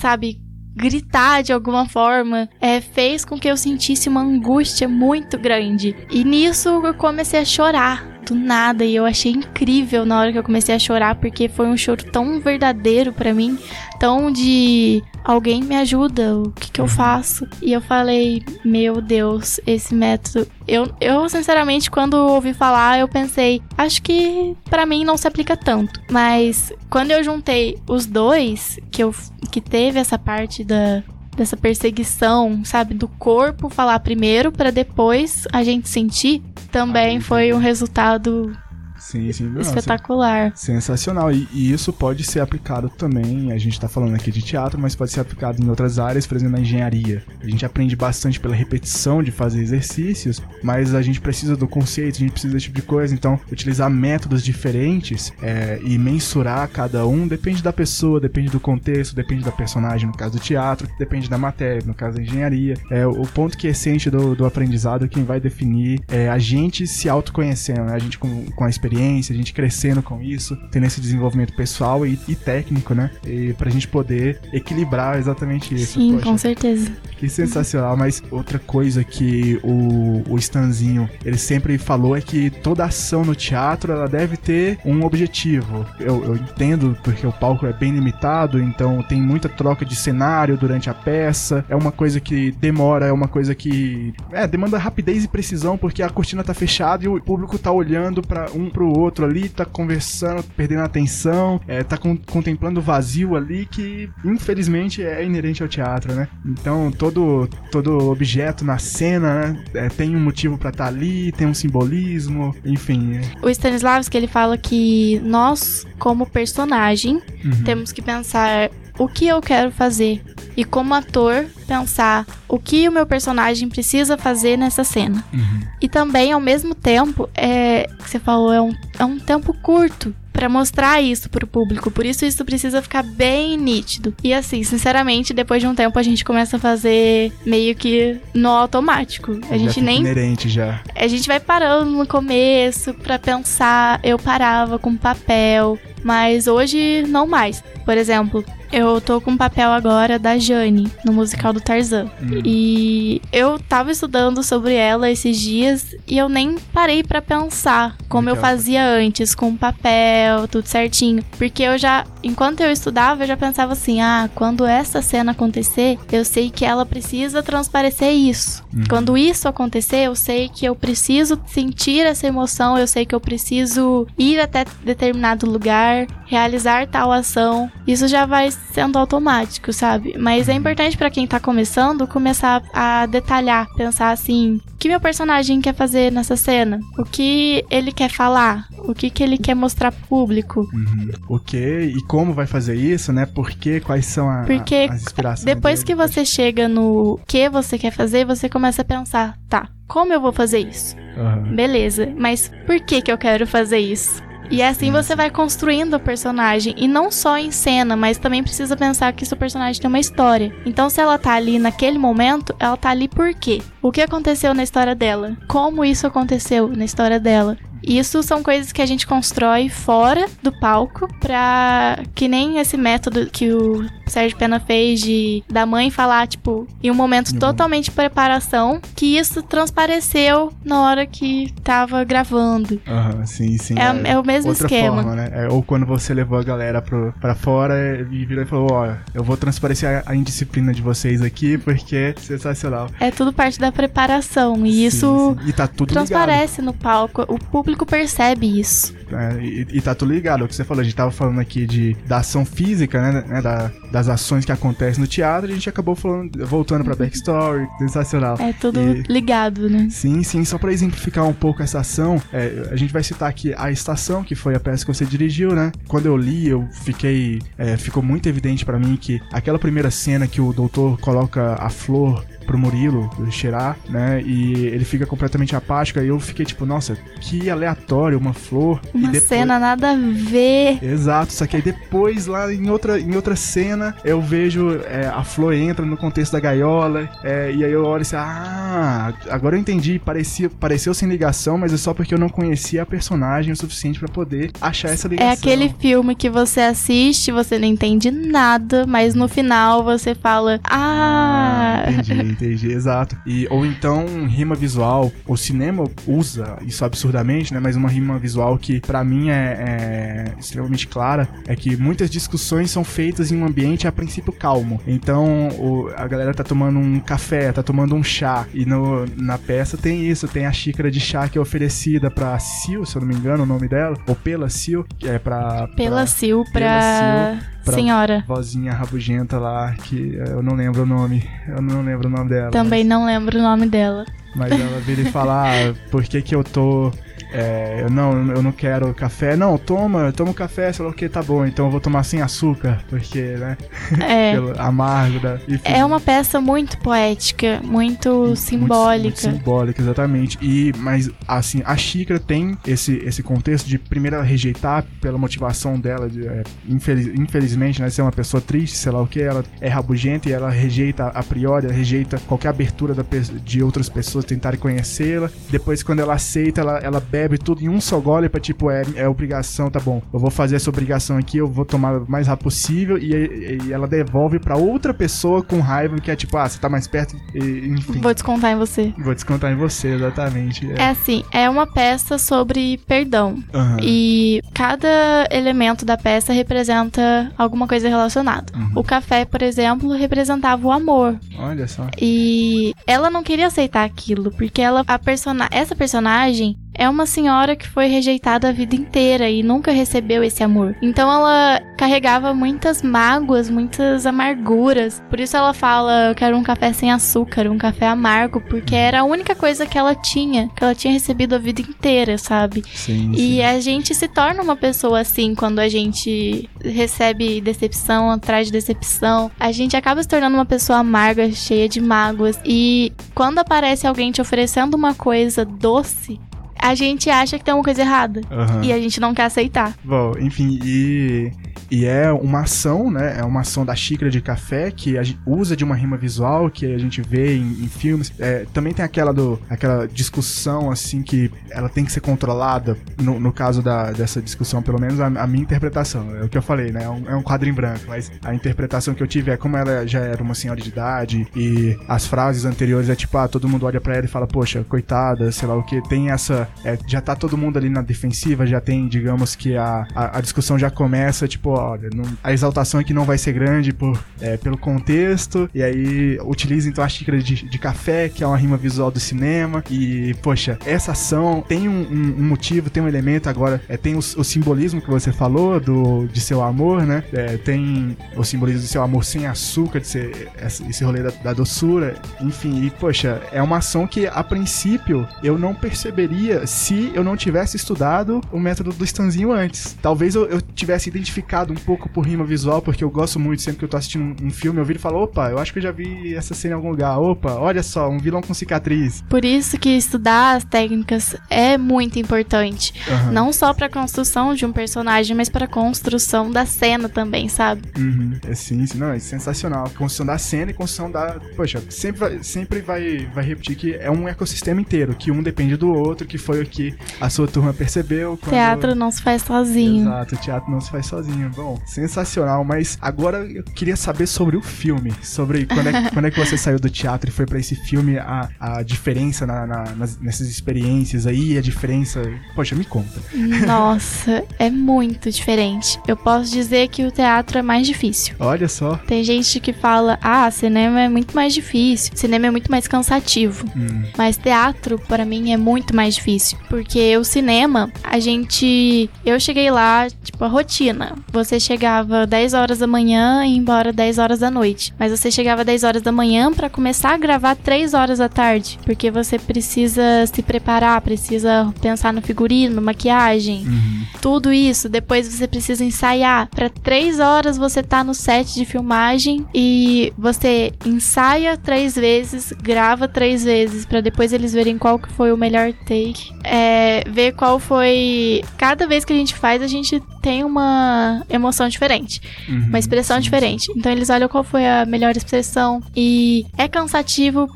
sabe, gritar de alguma forma, é, fez com que eu sentisse uma angústia muito grande. E nisso eu comecei a chorar do nada e eu achei incrível na hora que eu comecei a chorar porque foi um choro tão verdadeiro para mim, tão de alguém me ajuda, o que que eu faço? E eu falei, meu Deus, esse método. Eu, eu sinceramente, quando ouvi falar, eu pensei, acho que para mim não se aplica tanto. Mas quando eu juntei os dois, que eu que teve essa parte da dessa perseguição, sabe, do corpo falar primeiro para depois a gente sentir, também foi um resultado Sim, sim. Nossa, espetacular. Sensacional. E, e isso pode ser aplicado também. A gente tá falando aqui de teatro, mas pode ser aplicado em outras áreas, por exemplo, na engenharia. A gente aprende bastante pela repetição de fazer exercícios, mas a gente precisa do conceito, a gente precisa desse tipo de coisa. Então, utilizar métodos diferentes é, e mensurar cada um depende da pessoa, depende do contexto, depende da personagem, no caso do teatro, depende da matéria, no caso da engenharia. É, o ponto que é essente do, do aprendizado, quem vai definir é a gente se autoconhecendo, né? A gente com, com a experiência, a gente crescendo com isso, tendo esse desenvolvimento pessoal e, e técnico, né? E pra gente poder equilibrar exatamente isso. Sim, Poxa, com certeza. Que sensacional. Mas outra coisa que o, o Stanzinho, ele sempre falou é que toda ação no teatro, ela deve ter um objetivo. Eu, eu entendo porque o palco é bem limitado, então tem muita troca de cenário durante a peça, é uma coisa que demora, é uma coisa que é, demanda rapidez e precisão, porque a cortina tá fechada e o público tá olhando para um pro outro ali, tá conversando, perdendo a atenção, é, tá con contemplando o vazio ali que infelizmente é inerente ao teatro, né? Então todo todo objeto na cena né, é, tem um motivo para estar tá ali, tem um simbolismo, enfim. É. O Stanislavski ele fala que nós como personagem uhum. temos que pensar o que eu quero fazer e como ator pensar o que o meu personagem precisa fazer nessa cena. Uhum. E também ao mesmo tempo, é, que você falou, é um, é um tempo curto para mostrar isso pro público. Por isso isso precisa ficar bem nítido. E assim, sinceramente, depois de um tempo a gente começa a fazer meio que no automático. A gente nem inerente já. A gente vai parando no começo para pensar. Eu parava com papel, mas hoje não mais. Por exemplo, eu tô com um papel agora da Jane, no musical do Tarzan. Hum. E eu tava estudando sobre ela esses dias e eu nem parei para pensar como eu fazia antes, com papel, tudo certinho. Porque eu já, enquanto eu estudava, eu já pensava assim: ah, quando essa cena acontecer, eu sei que ela precisa transparecer isso. Hum. Quando isso acontecer, eu sei que eu preciso sentir essa emoção, eu sei que eu preciso ir até determinado lugar, realizar tal ação. Isso já vai sendo automático, sabe? Mas é importante para quem tá começando começar a detalhar, pensar assim, o que meu personagem quer fazer nessa cena? O que ele quer falar? O que, que ele quer mostrar pro público? Uhum. O que e como vai fazer isso, né? Por que, quais são a, Porque as inspirações depois dele? que você chega no que você quer fazer, você começa a pensar, tá, como eu vou fazer isso? Uhum. Beleza, mas por que que eu quero fazer isso? E assim você vai construindo o personagem. E não só em cena, mas também precisa pensar que seu personagem tem uma história. Então, se ela tá ali naquele momento, ela tá ali por quê? O que aconteceu na história dela? Como isso aconteceu na história dela? Isso são coisas que a gente constrói fora do palco pra que nem esse método que o Sérgio Pena fez de da mãe falar, tipo, em um momento totalmente de preparação, que isso transpareceu na hora que tava gravando. Aham, sim, sim. É, é, é o mesmo outra esquema. Forma, né? É, ou quando você levou a galera pro, pra fora e virou e falou, ó, eu vou transparecer a, a, indisciplina de vocês aqui, porque é sensacional. É tudo parte da preparação, e sim, isso sim. E tá tudo transparece ligado. no palco. O público percebe isso. É, e, e, tá tudo ligado. O que você falou, a gente tava falando aqui de, da ação física, né? né da, das ações que acontecem no teatro, a gente acabou falando, voltando pra backstory, sensacional. É tudo e, ligado, né? Sim, sim. Só pra exemplificar um pouco essa ação, é, a gente vai citar aqui a Estação, que foi a peça que você dirigiu, né? Quando eu li, eu fiquei. É, ficou muito evidente para mim que aquela primeira cena que o doutor coloca a flor pro Murilo cheirar, né? E ele fica completamente apático. Aí eu fiquei tipo, nossa, que aleatório, uma flor. Uma depois... cena nada a ver. Exato, só que aí depois, lá em outra, em outra cena, eu vejo é, a flor entra no contexto da gaiola. É, e aí eu olho assim, ah, agora eu entendi. Parecia, pareceu sem ligação, mas é só porque eu não conhecia a personagem o suficiente para poder achar essa ligação. É aquele filme que você assiste, você não entende nada, mas no final você fala, ah, ah entendi. Entendi, exato. E, ou então, rima visual. O cinema usa isso absurdamente, né? Mas uma rima visual que, para mim, é, é, extremamente clara é que muitas discussões são feitas em um ambiente, a princípio, calmo. Então, o, a galera tá tomando um café, tá tomando um chá. E no, na peça tem isso, tem a xícara de chá que é oferecida pra Sil, se eu não me engano, o nome dela. Ou pela Sil, que é pra... Pela Sil, pra... Pela Sil pra Senhora. vozinha rabugenta lá, que eu não lembro o nome. Eu não lembro o nome dela. Também não lembro o nome dela. Mas, mas ela vira e fala, ah, por que que eu tô... É, eu não, eu não quero café. Não, toma, toma um café, sei lá o que, tá bom. Então eu vou tomar sem açúcar, porque, né? É. Pelo amargo da. enfim. É uma peça muito poética, muito Muito- simbólica. muito simbólica, exatamente. E, mas, assim, a xícara tem esse, esse contexto de primeiro ela rejeitar pela motivação dela, de, é, infeliz- infelizmente, né, ser uma pessoa triste, sei lá o que, ela é rabugenta e ela rejeita a priori, ela rejeita qualquer abertura da, de outras pessoas tentarem conhecê-la. Depois, quando ela aceita, ela, ela bebe tudo em um só gole pra, tipo, é, é obrigação, tá bom, eu vou fazer essa obrigação aqui, eu vou tomar o mais rápido possível, e, e ela devolve pra outra pessoa com raiva, que é tipo, ah, você tá mais perto, e, enfim. Vou descontar em você. Vou descontar em você, exatamente. É assim, é uma peça sobre perdão. Aham. E cada elemento da peça representa alguma coisa relacionada. Uhum. O café, por exemplo, representava o amor. Olha só. E ela não queria aceitar aquilo, porque ela, a persona, essa personagem é uma senhora que foi rejeitada a vida inteira e nunca recebeu esse amor. Então ela carregava muitas mágoas, muitas amarguras. Por isso ela fala: Eu quero um café sem açúcar, um café amargo, porque era a única coisa que ela tinha, que ela tinha recebido a vida inteira, sabe? Sim, E a gente se torna uma pessoa assim quando a gente recebe decepção atrás de decepção. A gente acaba se tornando uma pessoa amarga, cheia de mágoas. E quando aparece alguém te oferecendo uma coisa doce, a gente acha que tem uma coisa errada. Aham. E a gente não quer aceitar. Bom, enfim, e, e é uma ação, né? É uma ação da xícara de café que a gente usa de uma rima visual que a gente vê em, em filmes. É, também tem aquela do aquela discussão assim que ela tem que ser controlada. No, no caso da, dessa discussão, pelo menos a, a minha interpretação, é o que eu falei, né? É um, é um quadro em branco, mas a interpretação que eu tive é como ela já era uma senhora de idade e as frases anteriores é tipo, ah, todo mundo olha pra ela e fala, poxa, coitada, sei lá o que. Tem essa. É, já tá todo mundo ali na defensiva, já tem, digamos que a, a, a discussão já começa, tipo, olha, não- a exaltação aqui não vai ser grande por, é, pelo contexto, e aí utiliza então a xícara de, de café, que é uma rima visual do cinema, e, poxa, essa ação tem um, um- um motivo, tem um elemento agora, é, tem o, o simbolismo que você falou do, de seu amor, né? É, tem o simbolismo de seu amor sem açúcar, de ser esse, esse rolê da, da doçura, enfim, e, poxa, é uma ação que a princípio eu não perceberia se eu não tivesse estudado o método do Stanzinho antes. Talvez eu, eu tivesse identificado um pouco por rima visual, porque eu gosto muito, sempre que eu tô assistindo um, um filme, eu viro e falo, opa, eu acho que eu já vi essa cena em algum lugar. Opa, olha só, um vilão com cicatriz. Por isso que estudar as técnicas é muito importante. Aham. Não só pra construção de um personagem, mas pra construção da cena também, sabe? Uhum. É sim, sim, não, é sensacional. Construção da cena e construção da. Poxa, sempre vai, sempre vai, vai repetir que é um ecossistema inteiro, que um depende do outro, que foi o que a sua turma percebeu. Quando... Teatro não se faz sozinho. Exato, teatro não se faz sozinho. Bom, sensacional, mas agora eu queria saber sobre o filme. Sobre quando é, quando é que você saiu do teatro e foi pra esse filme, a, a diferença na, na- nas- nessas experiências aí, a diferença. Poxa, me conta. Nossa, é muito diferente. Eu posso dizer que o teatro é mais difícil. Olha só. Tem gente que fala: ah, cinema é muito mais difícil, cinema é muito mais cansativo. Hum, Mas teatro, para mim, é muito mais difícil. Porque o cinema, a gente. Eu cheguei lá, tipo, a rotina. Você chegava 10 horas da manhã e ia embora 10 horas da noite. Mas você chegava 10 horas da manhã pra começar a gravar 3 horas da tarde. Porque você precisa se preparar, precisa pensar no figurino, maquiagem, uhum. tudo isso. Depois você precisa ensaiar. Pra 3 horas você tá no set de filmagem e você ensaia três vezes, grava três vezes, pra depois eles verem qual que foi o melhor take. É, ver qual foi. Cada vez que a gente faz, a gente tem uma emoção diferente, Uhum. uma expressão Sim, diferente. Então eles olham qual foi a melhor expressão. E é cansativo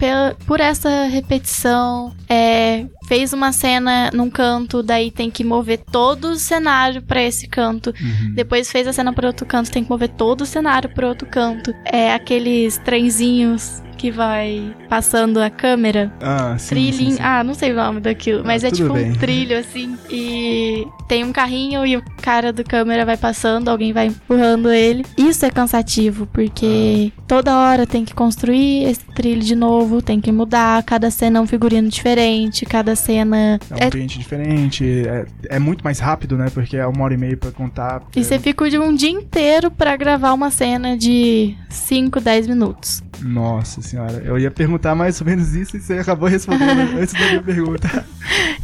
por essa repetição. É, fez uma cena num canto, daí tem que mover todo o cenário pra esse canto. Uhum. Depois fez a cena para outro canto, tem que mover todo o cenário para outro canto. É aqueles trenzinhos que vai passando a câmera. Ah, sim. Trilhinho. sim, sim. Ah, não sei o nome daquilo, mas é tudo tipo bem. um trilho assim. E tem um carrinho e o cara do câmera vai passando, alguém vai empurrando ele. Isso é cansativo, porque Ah. toda hora tem que construir esse trilho de novo, tem que mudar. Cada cena é um figurino diferente, cada cena. É um ambiente diferente, é, é muito mais rápido, né? Porque é uma hora e meia pra contar. E você fica de um dia inteiro pra gravar uma cena de 5, 10 minutos. Nossa senhora, eu ia perguntar mais ou menos isso e você acabou respondendo antes da minha pergunta.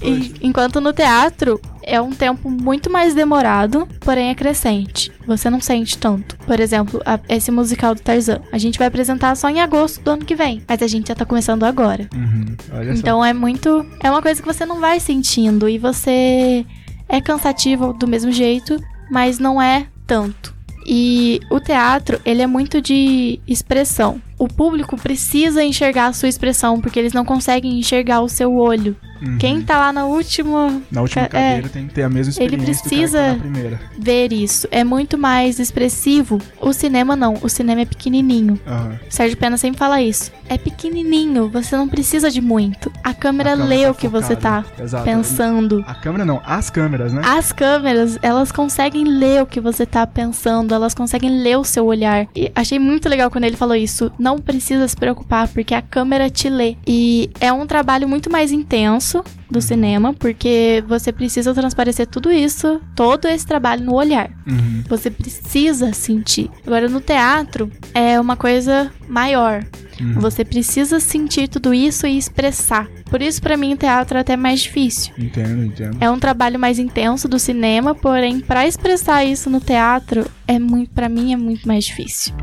E, enquanto no teatro é um tempo muito mais demorado, porém é crescente. Você não sente tanto. Por exemplo, a, esse musical do Tarzan. A gente vai apresentar só em agosto do ano que vem, mas a gente já tá começando agora. Uhum, então é muito. É uma coisa que você não vai sentindo e você é cansativo do mesmo jeito, mas não é tanto. E o teatro, ele é muito de expressão. O público precisa enxergar a sua expressão, porque eles não conseguem enxergar o seu olho. Uhum. Quem tá lá na última Na última Ca- é, cadeira tem que ter a mesma ele experiência precisa- que tá na primeira. ver isso é muito mais expressivo. O cinema não, o cinema é pequenininho. Aham. Sérgio Pena sempre fala isso. É pequenininho, você não precisa de muito. A câmera, A câmera lê tá o que você tá focada. Exato. pensando. A câmera não, as câmeras, né? As câmeras, elas conseguem ler o que você tá pensando, elas conseguem ler o seu olhar. E achei muito legal quando ele falou isso. Não precisa se preocupar, porque a câmera te lê. E é um trabalho muito mais intenso do cinema, porque você precisa transparecer tudo isso, todo esse trabalho no olhar. Uhum. Você precisa sentir. Agora, no teatro, é uma coisa maior. Uhum. Você precisa sentir tudo isso e expressar. Por isso, pra mim, o teatro é até mais difícil. Entendo, entendo. É um trabalho mais intenso do cinema, porém, pra expressar isso no teatro, é muito, para mim, é muito mais difícil.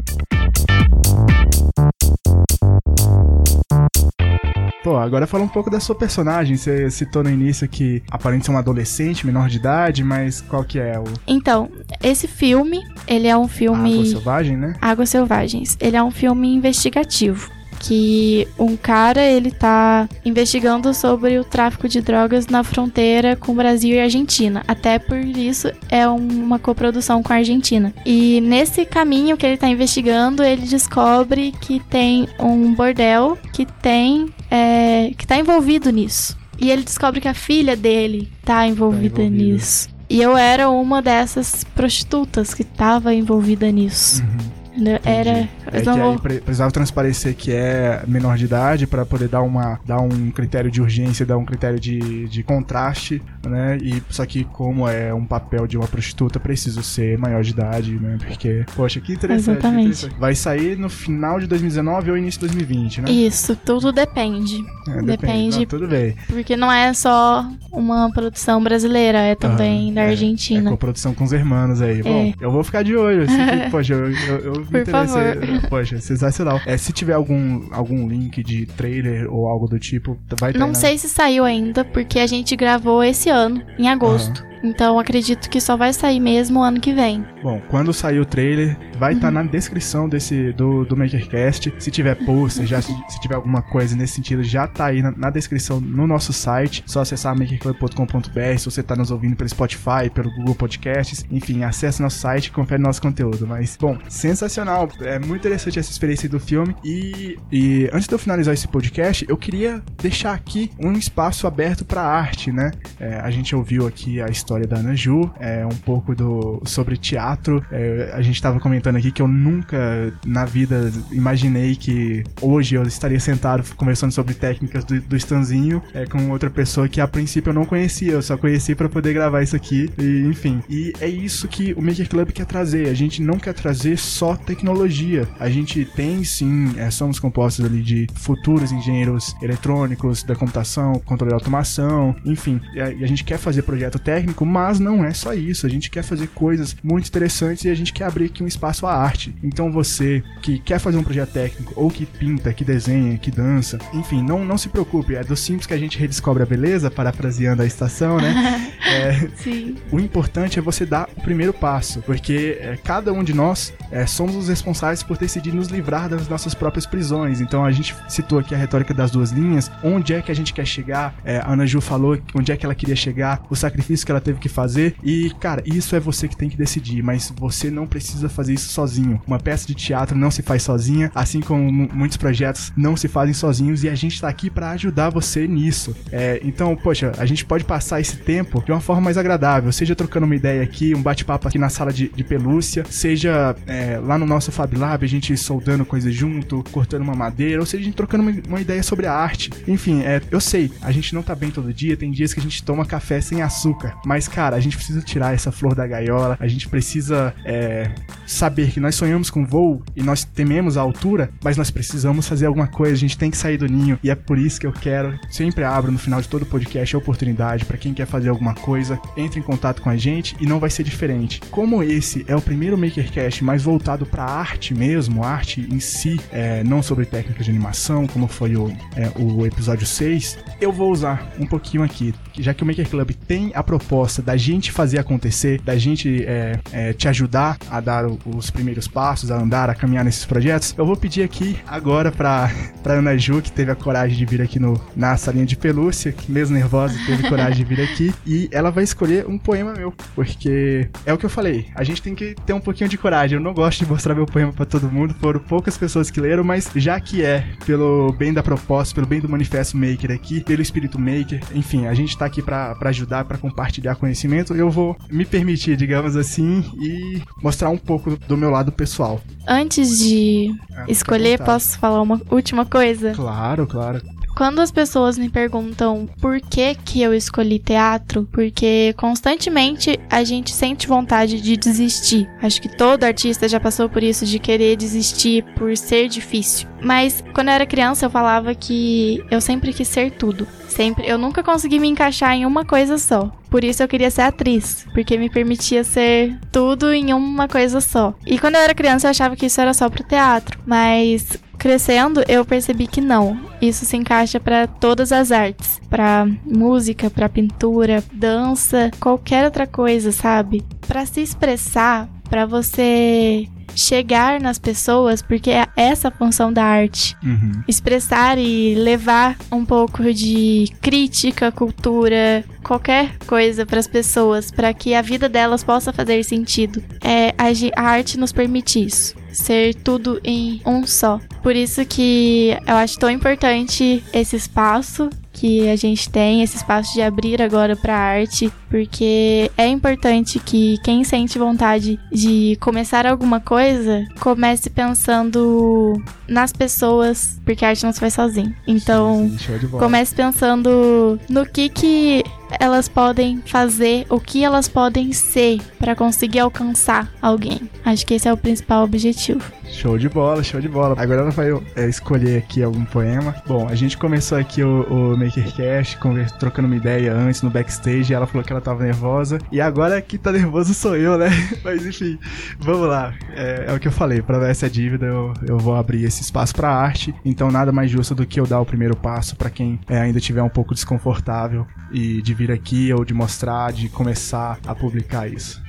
Pô, agora fala um pouco da sua personagem. Você citou no início que aparenta ser um adolescente, menor de idade, mas qual que é o Então, esse filme, ele é um filme Água Selvagem, né? Águas Selvagens. Ele é um filme investigativo. Que um cara, ele tá investigando sobre o tráfico de drogas na fronteira com o Brasil e a Argentina. Até por isso é uma coprodução com a Argentina. E nesse caminho que ele tá investigando, ele descobre que tem um bordel que tem. é, que tá envolvido nisso. E ele descobre que a filha dele tá envolvida, envolvida. nisso. E eu era uma dessas prostitutas que tava envolvida nisso. Uhum. Entendeu? Era. É não precisava transparecer que é menor de idade pra poder dar, uma, dar um critério de urgência, dar um critério de, de contraste, né? E só que como é um papel de uma prostituta, preciso ser maior de idade, né? Porque, poxa, que interessante. que Exatamente. interessante. Vai sair no final de 2019 ou início de 2020, né? Isso, tudo depende. É, depende. Não, tudo bem. Porque não é só uma produção brasileira, é também Aham, da é, É Argentina. coprodução com os irmãos aí. Bom, eu vou ficar de olho. assim que, poxa, eu, eu, eu Por interessei. Poxa, sensacional. É, se tiver algum, algum link de trailer ou algo do tipo, vai ter. Não sei se saiu ainda, porque a gente gravou esse ano, em agosto. Então acredito que só vai sair mesmo ano que vem. Bom, quando sair o trailer, vai estar Uhum. na descrição desse do, do MakerCast. Se tiver poster, já, se, se tiver alguma coisa nesse sentido, já tá aí na, na descrição no nosso site. Só acessar makerclub.com.br. Se você tá nos ouvindo pelo Spotify, pelo Google Podcasts, enfim, acesse nosso site e confere nosso conteúdo. Mas, bom, sensacional. É muito interessante essa experiência do filme. E, e antes de eu finalizar esse podcast, eu queria deixar aqui um espaço aberto para arte, né? É, a gente ouviu aqui a história da Ana Ju, é, um pouco do, sobre teatro. É, a gente estava comentando aqui que eu nunca na vida imaginei que hoje eu estaria sentado conversando sobre técnicas do, do Stanzinho é, com outra pessoa que a princípio eu não conhecia, eu só conheci para poder gravar isso aqui. E, enfim, e é isso que o Maker Club quer trazer. A gente não quer trazer só tecnologia. A gente tem sim, é, somos compostos ali de futuros engenheiros eletrônicos, da computação, controle de automação, enfim. E a, a gente quer fazer projeto técnico, mas não é só isso. A gente quer fazer coisas muito interessantes e a gente quer abrir aqui um espaço à arte. Então você que quer fazer um projeto técnico, ou que pinta, que desenha, que dança, enfim, não, não se preocupe. É do simples que a gente redescobre a beleza, parafraseando a estação, né? É, Sim. o importante é você dar o primeiro passo, porque é, cada um de nós é, somos os responsáveis por decidir nos livrar das nossas próprias prisões. Então a gente citou aqui a retórica das duas linhas, onde é que a gente quer chegar. É, a Ana Ju falou onde é que ela queria chegar, o sacrifício que ela teve que fazer. E, cara, isso é você que tem que decidir, mas você não precisa fazer isso sozinho. Uma peça de teatro não se faz sozinha, assim como mu- muitos projetos não se fazem sozinhos, e a gente tá aqui para ajudar você nisso. É, então, poxa, a gente pode passar esse tempo de uma forma mais agradável, seja trocando uma ideia aqui, um bate-papo aqui na sala de, de pelúcia, seja é, lá no nosso Fab Lab, a gente soldando coisas junto, cortando uma madeira, ou seja, a gente trocando uma, uma ideia sobre a arte. Enfim, é, eu sei, a gente não tá bem todo dia, tem dias que a gente toma café sem açúcar, mas cara, a gente precisa tirar essa flor da gaiola, a gente precisa é, saber que nós sonhamos com voo e nós tememos a altura, mas nós precisamos fazer alguma coisa, a gente tem que sair do ninho. E é por isso que eu quero, sempre abro no final de todo podcast a oportunidade para quem quer fazer alguma coisa, entre em contato com a gente e não vai ser diferente. Como esse é o primeiro MakerCast mais voltado para arte mesmo, arte em si, é, não sobre técnica de animação, como foi o, é, o episódio 6, eu vou usar um pouquinho aqui, já que o Maker Club tem a proposta da gente fazer acontecer, da gente é, é, te ajudar a dar os primeiros passos, a andar, a caminhar nesses projetos, eu vou pedir aqui agora para pra Ana Ju, que teve a coragem de vir aqui no, na salinha de pelúcia, que mesmo nervosa teve coragem de vir aqui, e ela vai escolher um poema meu, porque é o que eu falei, a gente tem que ter um pouquinho de coragem. Eu não gosto de mostrar meu poema para todo mundo, foram poucas pessoas que leram, mas já que é pelo bem da proposta, pelo bem do manifesto maker aqui, pelo espírito maker, enfim, a gente tá aqui para ajudar, para compartilhar conhecimento, eu vou me permitir, digamos assim, e mostrar um pouco do meu lado pessoal. Antes de ah, escolher, posso falar uma última coisa? Claro, claro. Quando as pessoas me perguntam por que que eu escolhi teatro, porque constantemente a gente sente vontade de desistir. Acho que todo artista já passou por isso de querer desistir por ser difícil. Mas quando eu era criança eu falava que eu sempre quis ser tudo. Sempre, eu nunca consegui me encaixar em uma coisa só. Por isso eu queria ser atriz, porque me permitia ser tudo em uma coisa só. E quando eu era criança eu achava que isso era só pro teatro, mas Crescendo, eu percebi que não. Isso se encaixa para todas as artes, para música, para pintura, dança, qualquer outra coisa, sabe? Para se expressar, para você chegar nas pessoas, porque é essa a função da arte. Uhum. Expressar e levar um pouco de crítica, cultura, qualquer coisa para as pessoas, para que a vida delas possa fazer sentido. É, a, a arte nos permite isso ser tudo em um só. Por isso que eu acho tão importante esse espaço que a gente tem, esse espaço de abrir agora para arte, porque é importante que quem sente vontade de começar alguma coisa comece pensando nas pessoas, porque a arte não se faz sozinho. Então, sim, sim, comece pensando no que que elas podem fazer, o que elas podem ser para conseguir alcançar alguém. Acho que esse é o principal objetivo. Show de bola, show de bola. Agora ela vai é, escolher aqui algum poema. Bom, a gente começou aqui o, o MakerCast, trocando uma ideia antes no backstage, e ela falou que ela tava nervosa. E agora que tá nervoso sou eu, né? Mas enfim, vamos lá. É, é o que eu falei, para essa dívida eu, eu vou abrir esse espaço para arte. Então nada mais justo do que eu dar o primeiro passo para quem é, ainda tiver um pouco desconfortável e de vir aqui ou de mostrar, de começar a publicar isso.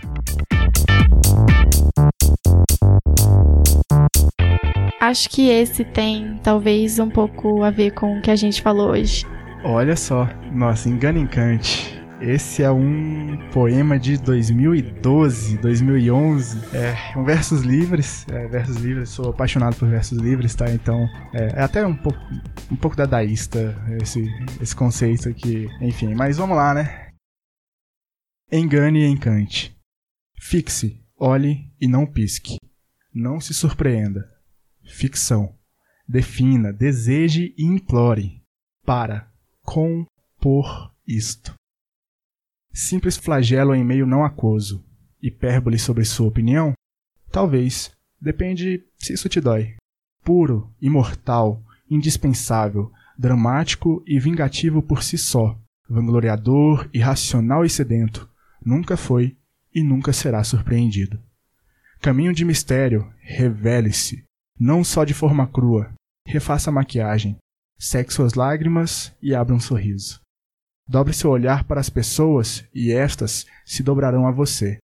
Acho que esse tem talvez um pouco a ver com o que a gente falou hoje. Olha só, nossa, engano encante. Esse é um poema de 2012, 2011. É um versos livres. É, versos livres, sou apaixonado por versos livres, tá? Então é, é até um pouco, um pouco dadaísta esse, esse conceito aqui. Enfim, mas vamos lá, né? Engane e encante. Fixe, olhe e não pisque. Não se surpreenda. Ficção. Defina, deseje e implore. Para, com, por isto. Simples flagelo em meio não aquoso. Hipérbole sobre sua opinião? Talvez. Depende se isso te dói. Puro, imortal, indispensável, dramático e vingativo por si só. Vangloriador, irracional e sedento. Nunca foi e nunca será surpreendido. Caminho de mistério, revele-se. Não só de forma crua. Refaça a maquiagem. Seque suas lágrimas e abra um sorriso. Dobre seu olhar para as pessoas e estas se dobrarão a você.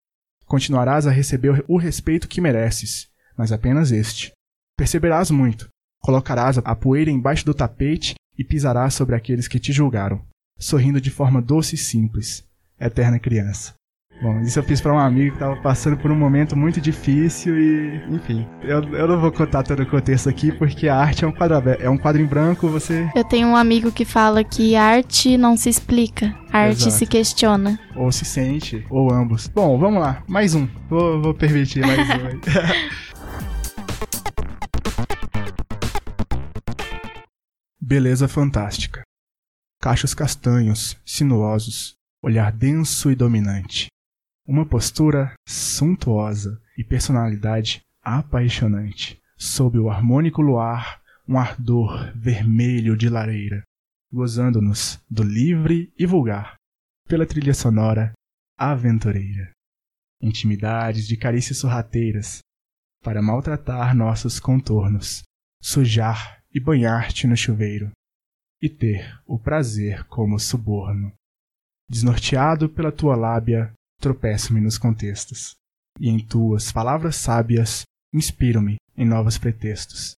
Continuarás a receber o respeito que mereces, mas apenas este. Perceberás muito. Colocarás a poeira embaixo do tapete e pisarás sobre aqueles que te julgaram, sorrindo de forma doce e simples, eterna criança. Bom, isso eu fiz para um amigo que tava passando por um momento muito difícil e, enfim. Eu, eu não vou contar todo o contexto aqui, porque a arte é um quadro, é um quadro em branco, você. Eu tenho um amigo que fala que arte não se explica, arte Exato. se questiona. Ou se sente, ou ambos. Bom, vamos lá, mais um. Vou, vou permitir mais um Beleza fantástica. Cachos castanhos, sinuosos, olhar denso e dominante uma postura suntuosa e personalidade apaixonante. Sob o harmônico luar, um ardor vermelho de lareira, gozando-nos do livre e vulgar, pela trilha sonora aventureira. Intimidades de carícias sorrateiras, para maltratar nossos contornos, sujar e banhar-te no chuveiro, e ter o prazer como suborno. Desnorteado pela tua lábia, tropeço-me nos contextos, e em tuas palavras sábias inspiro-me em novos pretextos.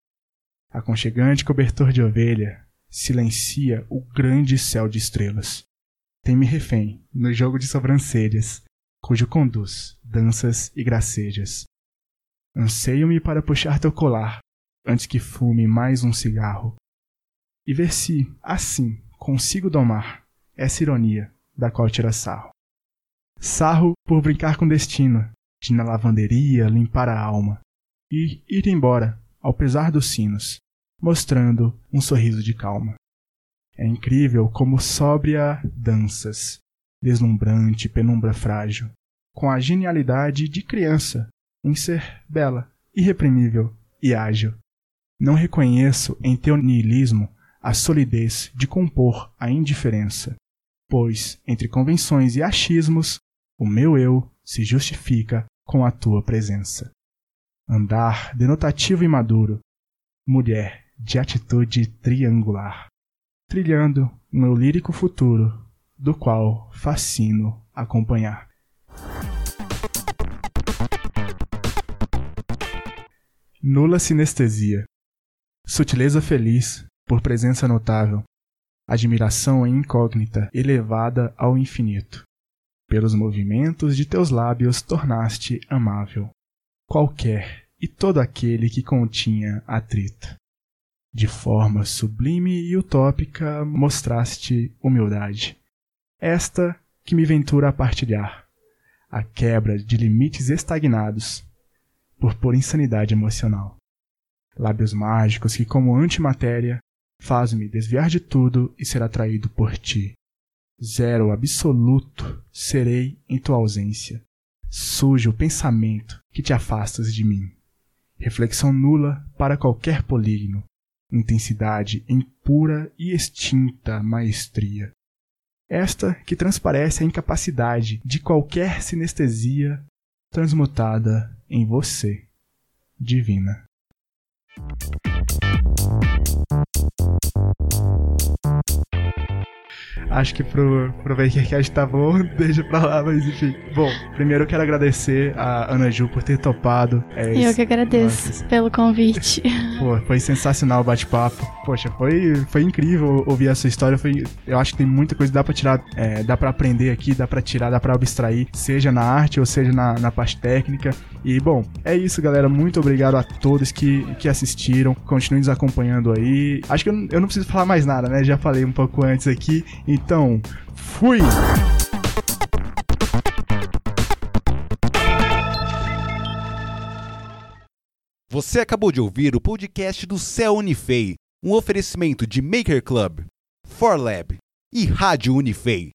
Aconchegante cobertor de ovelha, silencia o grande céu de estrelas. Tem-me refém no jogo de sobrancelhas, cujo conduz danças e gracejas. Anseio-me para puxar teu colar, antes que fume mais um cigarro, e ver se, assim, consigo domar essa ironia da qual tira sarro. Sarro por brincar com destino, de na lavanderia limpar a alma, e ir embora, ao pesar dos sinos, mostrando um sorriso de calma. É incrível como sóbria danças, deslumbrante penumbra frágil, com a genialidade de criança em ser bela, irreprimível e ágil. Não reconheço em teu niilismo a solidez de compor a indiferença, pois, entre convenções e achismos, o meu eu se justifica com a tua presença. Andar denotativo e maduro, mulher de atitude triangular, trilhando o meu lírico futuro, do qual fascino acompanhar. Nula sinestesia. Sutileza feliz, por presença notável. Admiração incógnita, elevada ao infinito. Pelos movimentos de teus lábios tornaste amável. Qualquer e todo aquele que continha atrito. De forma sublime e utópica mostraste humildade. Esta que me ventura a partilhar. A quebra de limites estagnados por pura insanidade emocional. Lábios mágicos que, como antimatéria, faz-me desviar de tudo e ser atraído por ti. Zero absoluto serei em tua ausência. Sujo o pensamento que te afastas de mim. Reflexão nula para qualquer polígono. Intensidade em pura e extinta maestria. Esta que transparece a incapacidade de qualquer sinestesia transmutada em você, divina. Acho que pro, pro Vakercast tá bom, deixa pra lá, mas enfim. Bom, primeiro eu quero agradecer a Ana Ju por ter topado. É, eu que agradeço nossa. pelo convite. Pô, foi sensacional o bate-papo. Poxa, foi, foi incrível ouvir a sua história. Foi, eu acho que tem muita coisa que dá pra tirar, é, dá pra aprender aqui, dá pra tirar, dá pra abstrair, seja na arte ou seja na, na parte técnica. E bom, é isso, galera. Muito obrigado a todos que, que assistiram. Continuem nos acompanhando aí. Acho que eu, eu não preciso falar mais nada, né? Já falei um pouco antes aqui. Então, fui! Você acabou de ouvir o podcast do Céu Unifei, um oferecimento de Maker Club, ForLab e Rádio Unifei.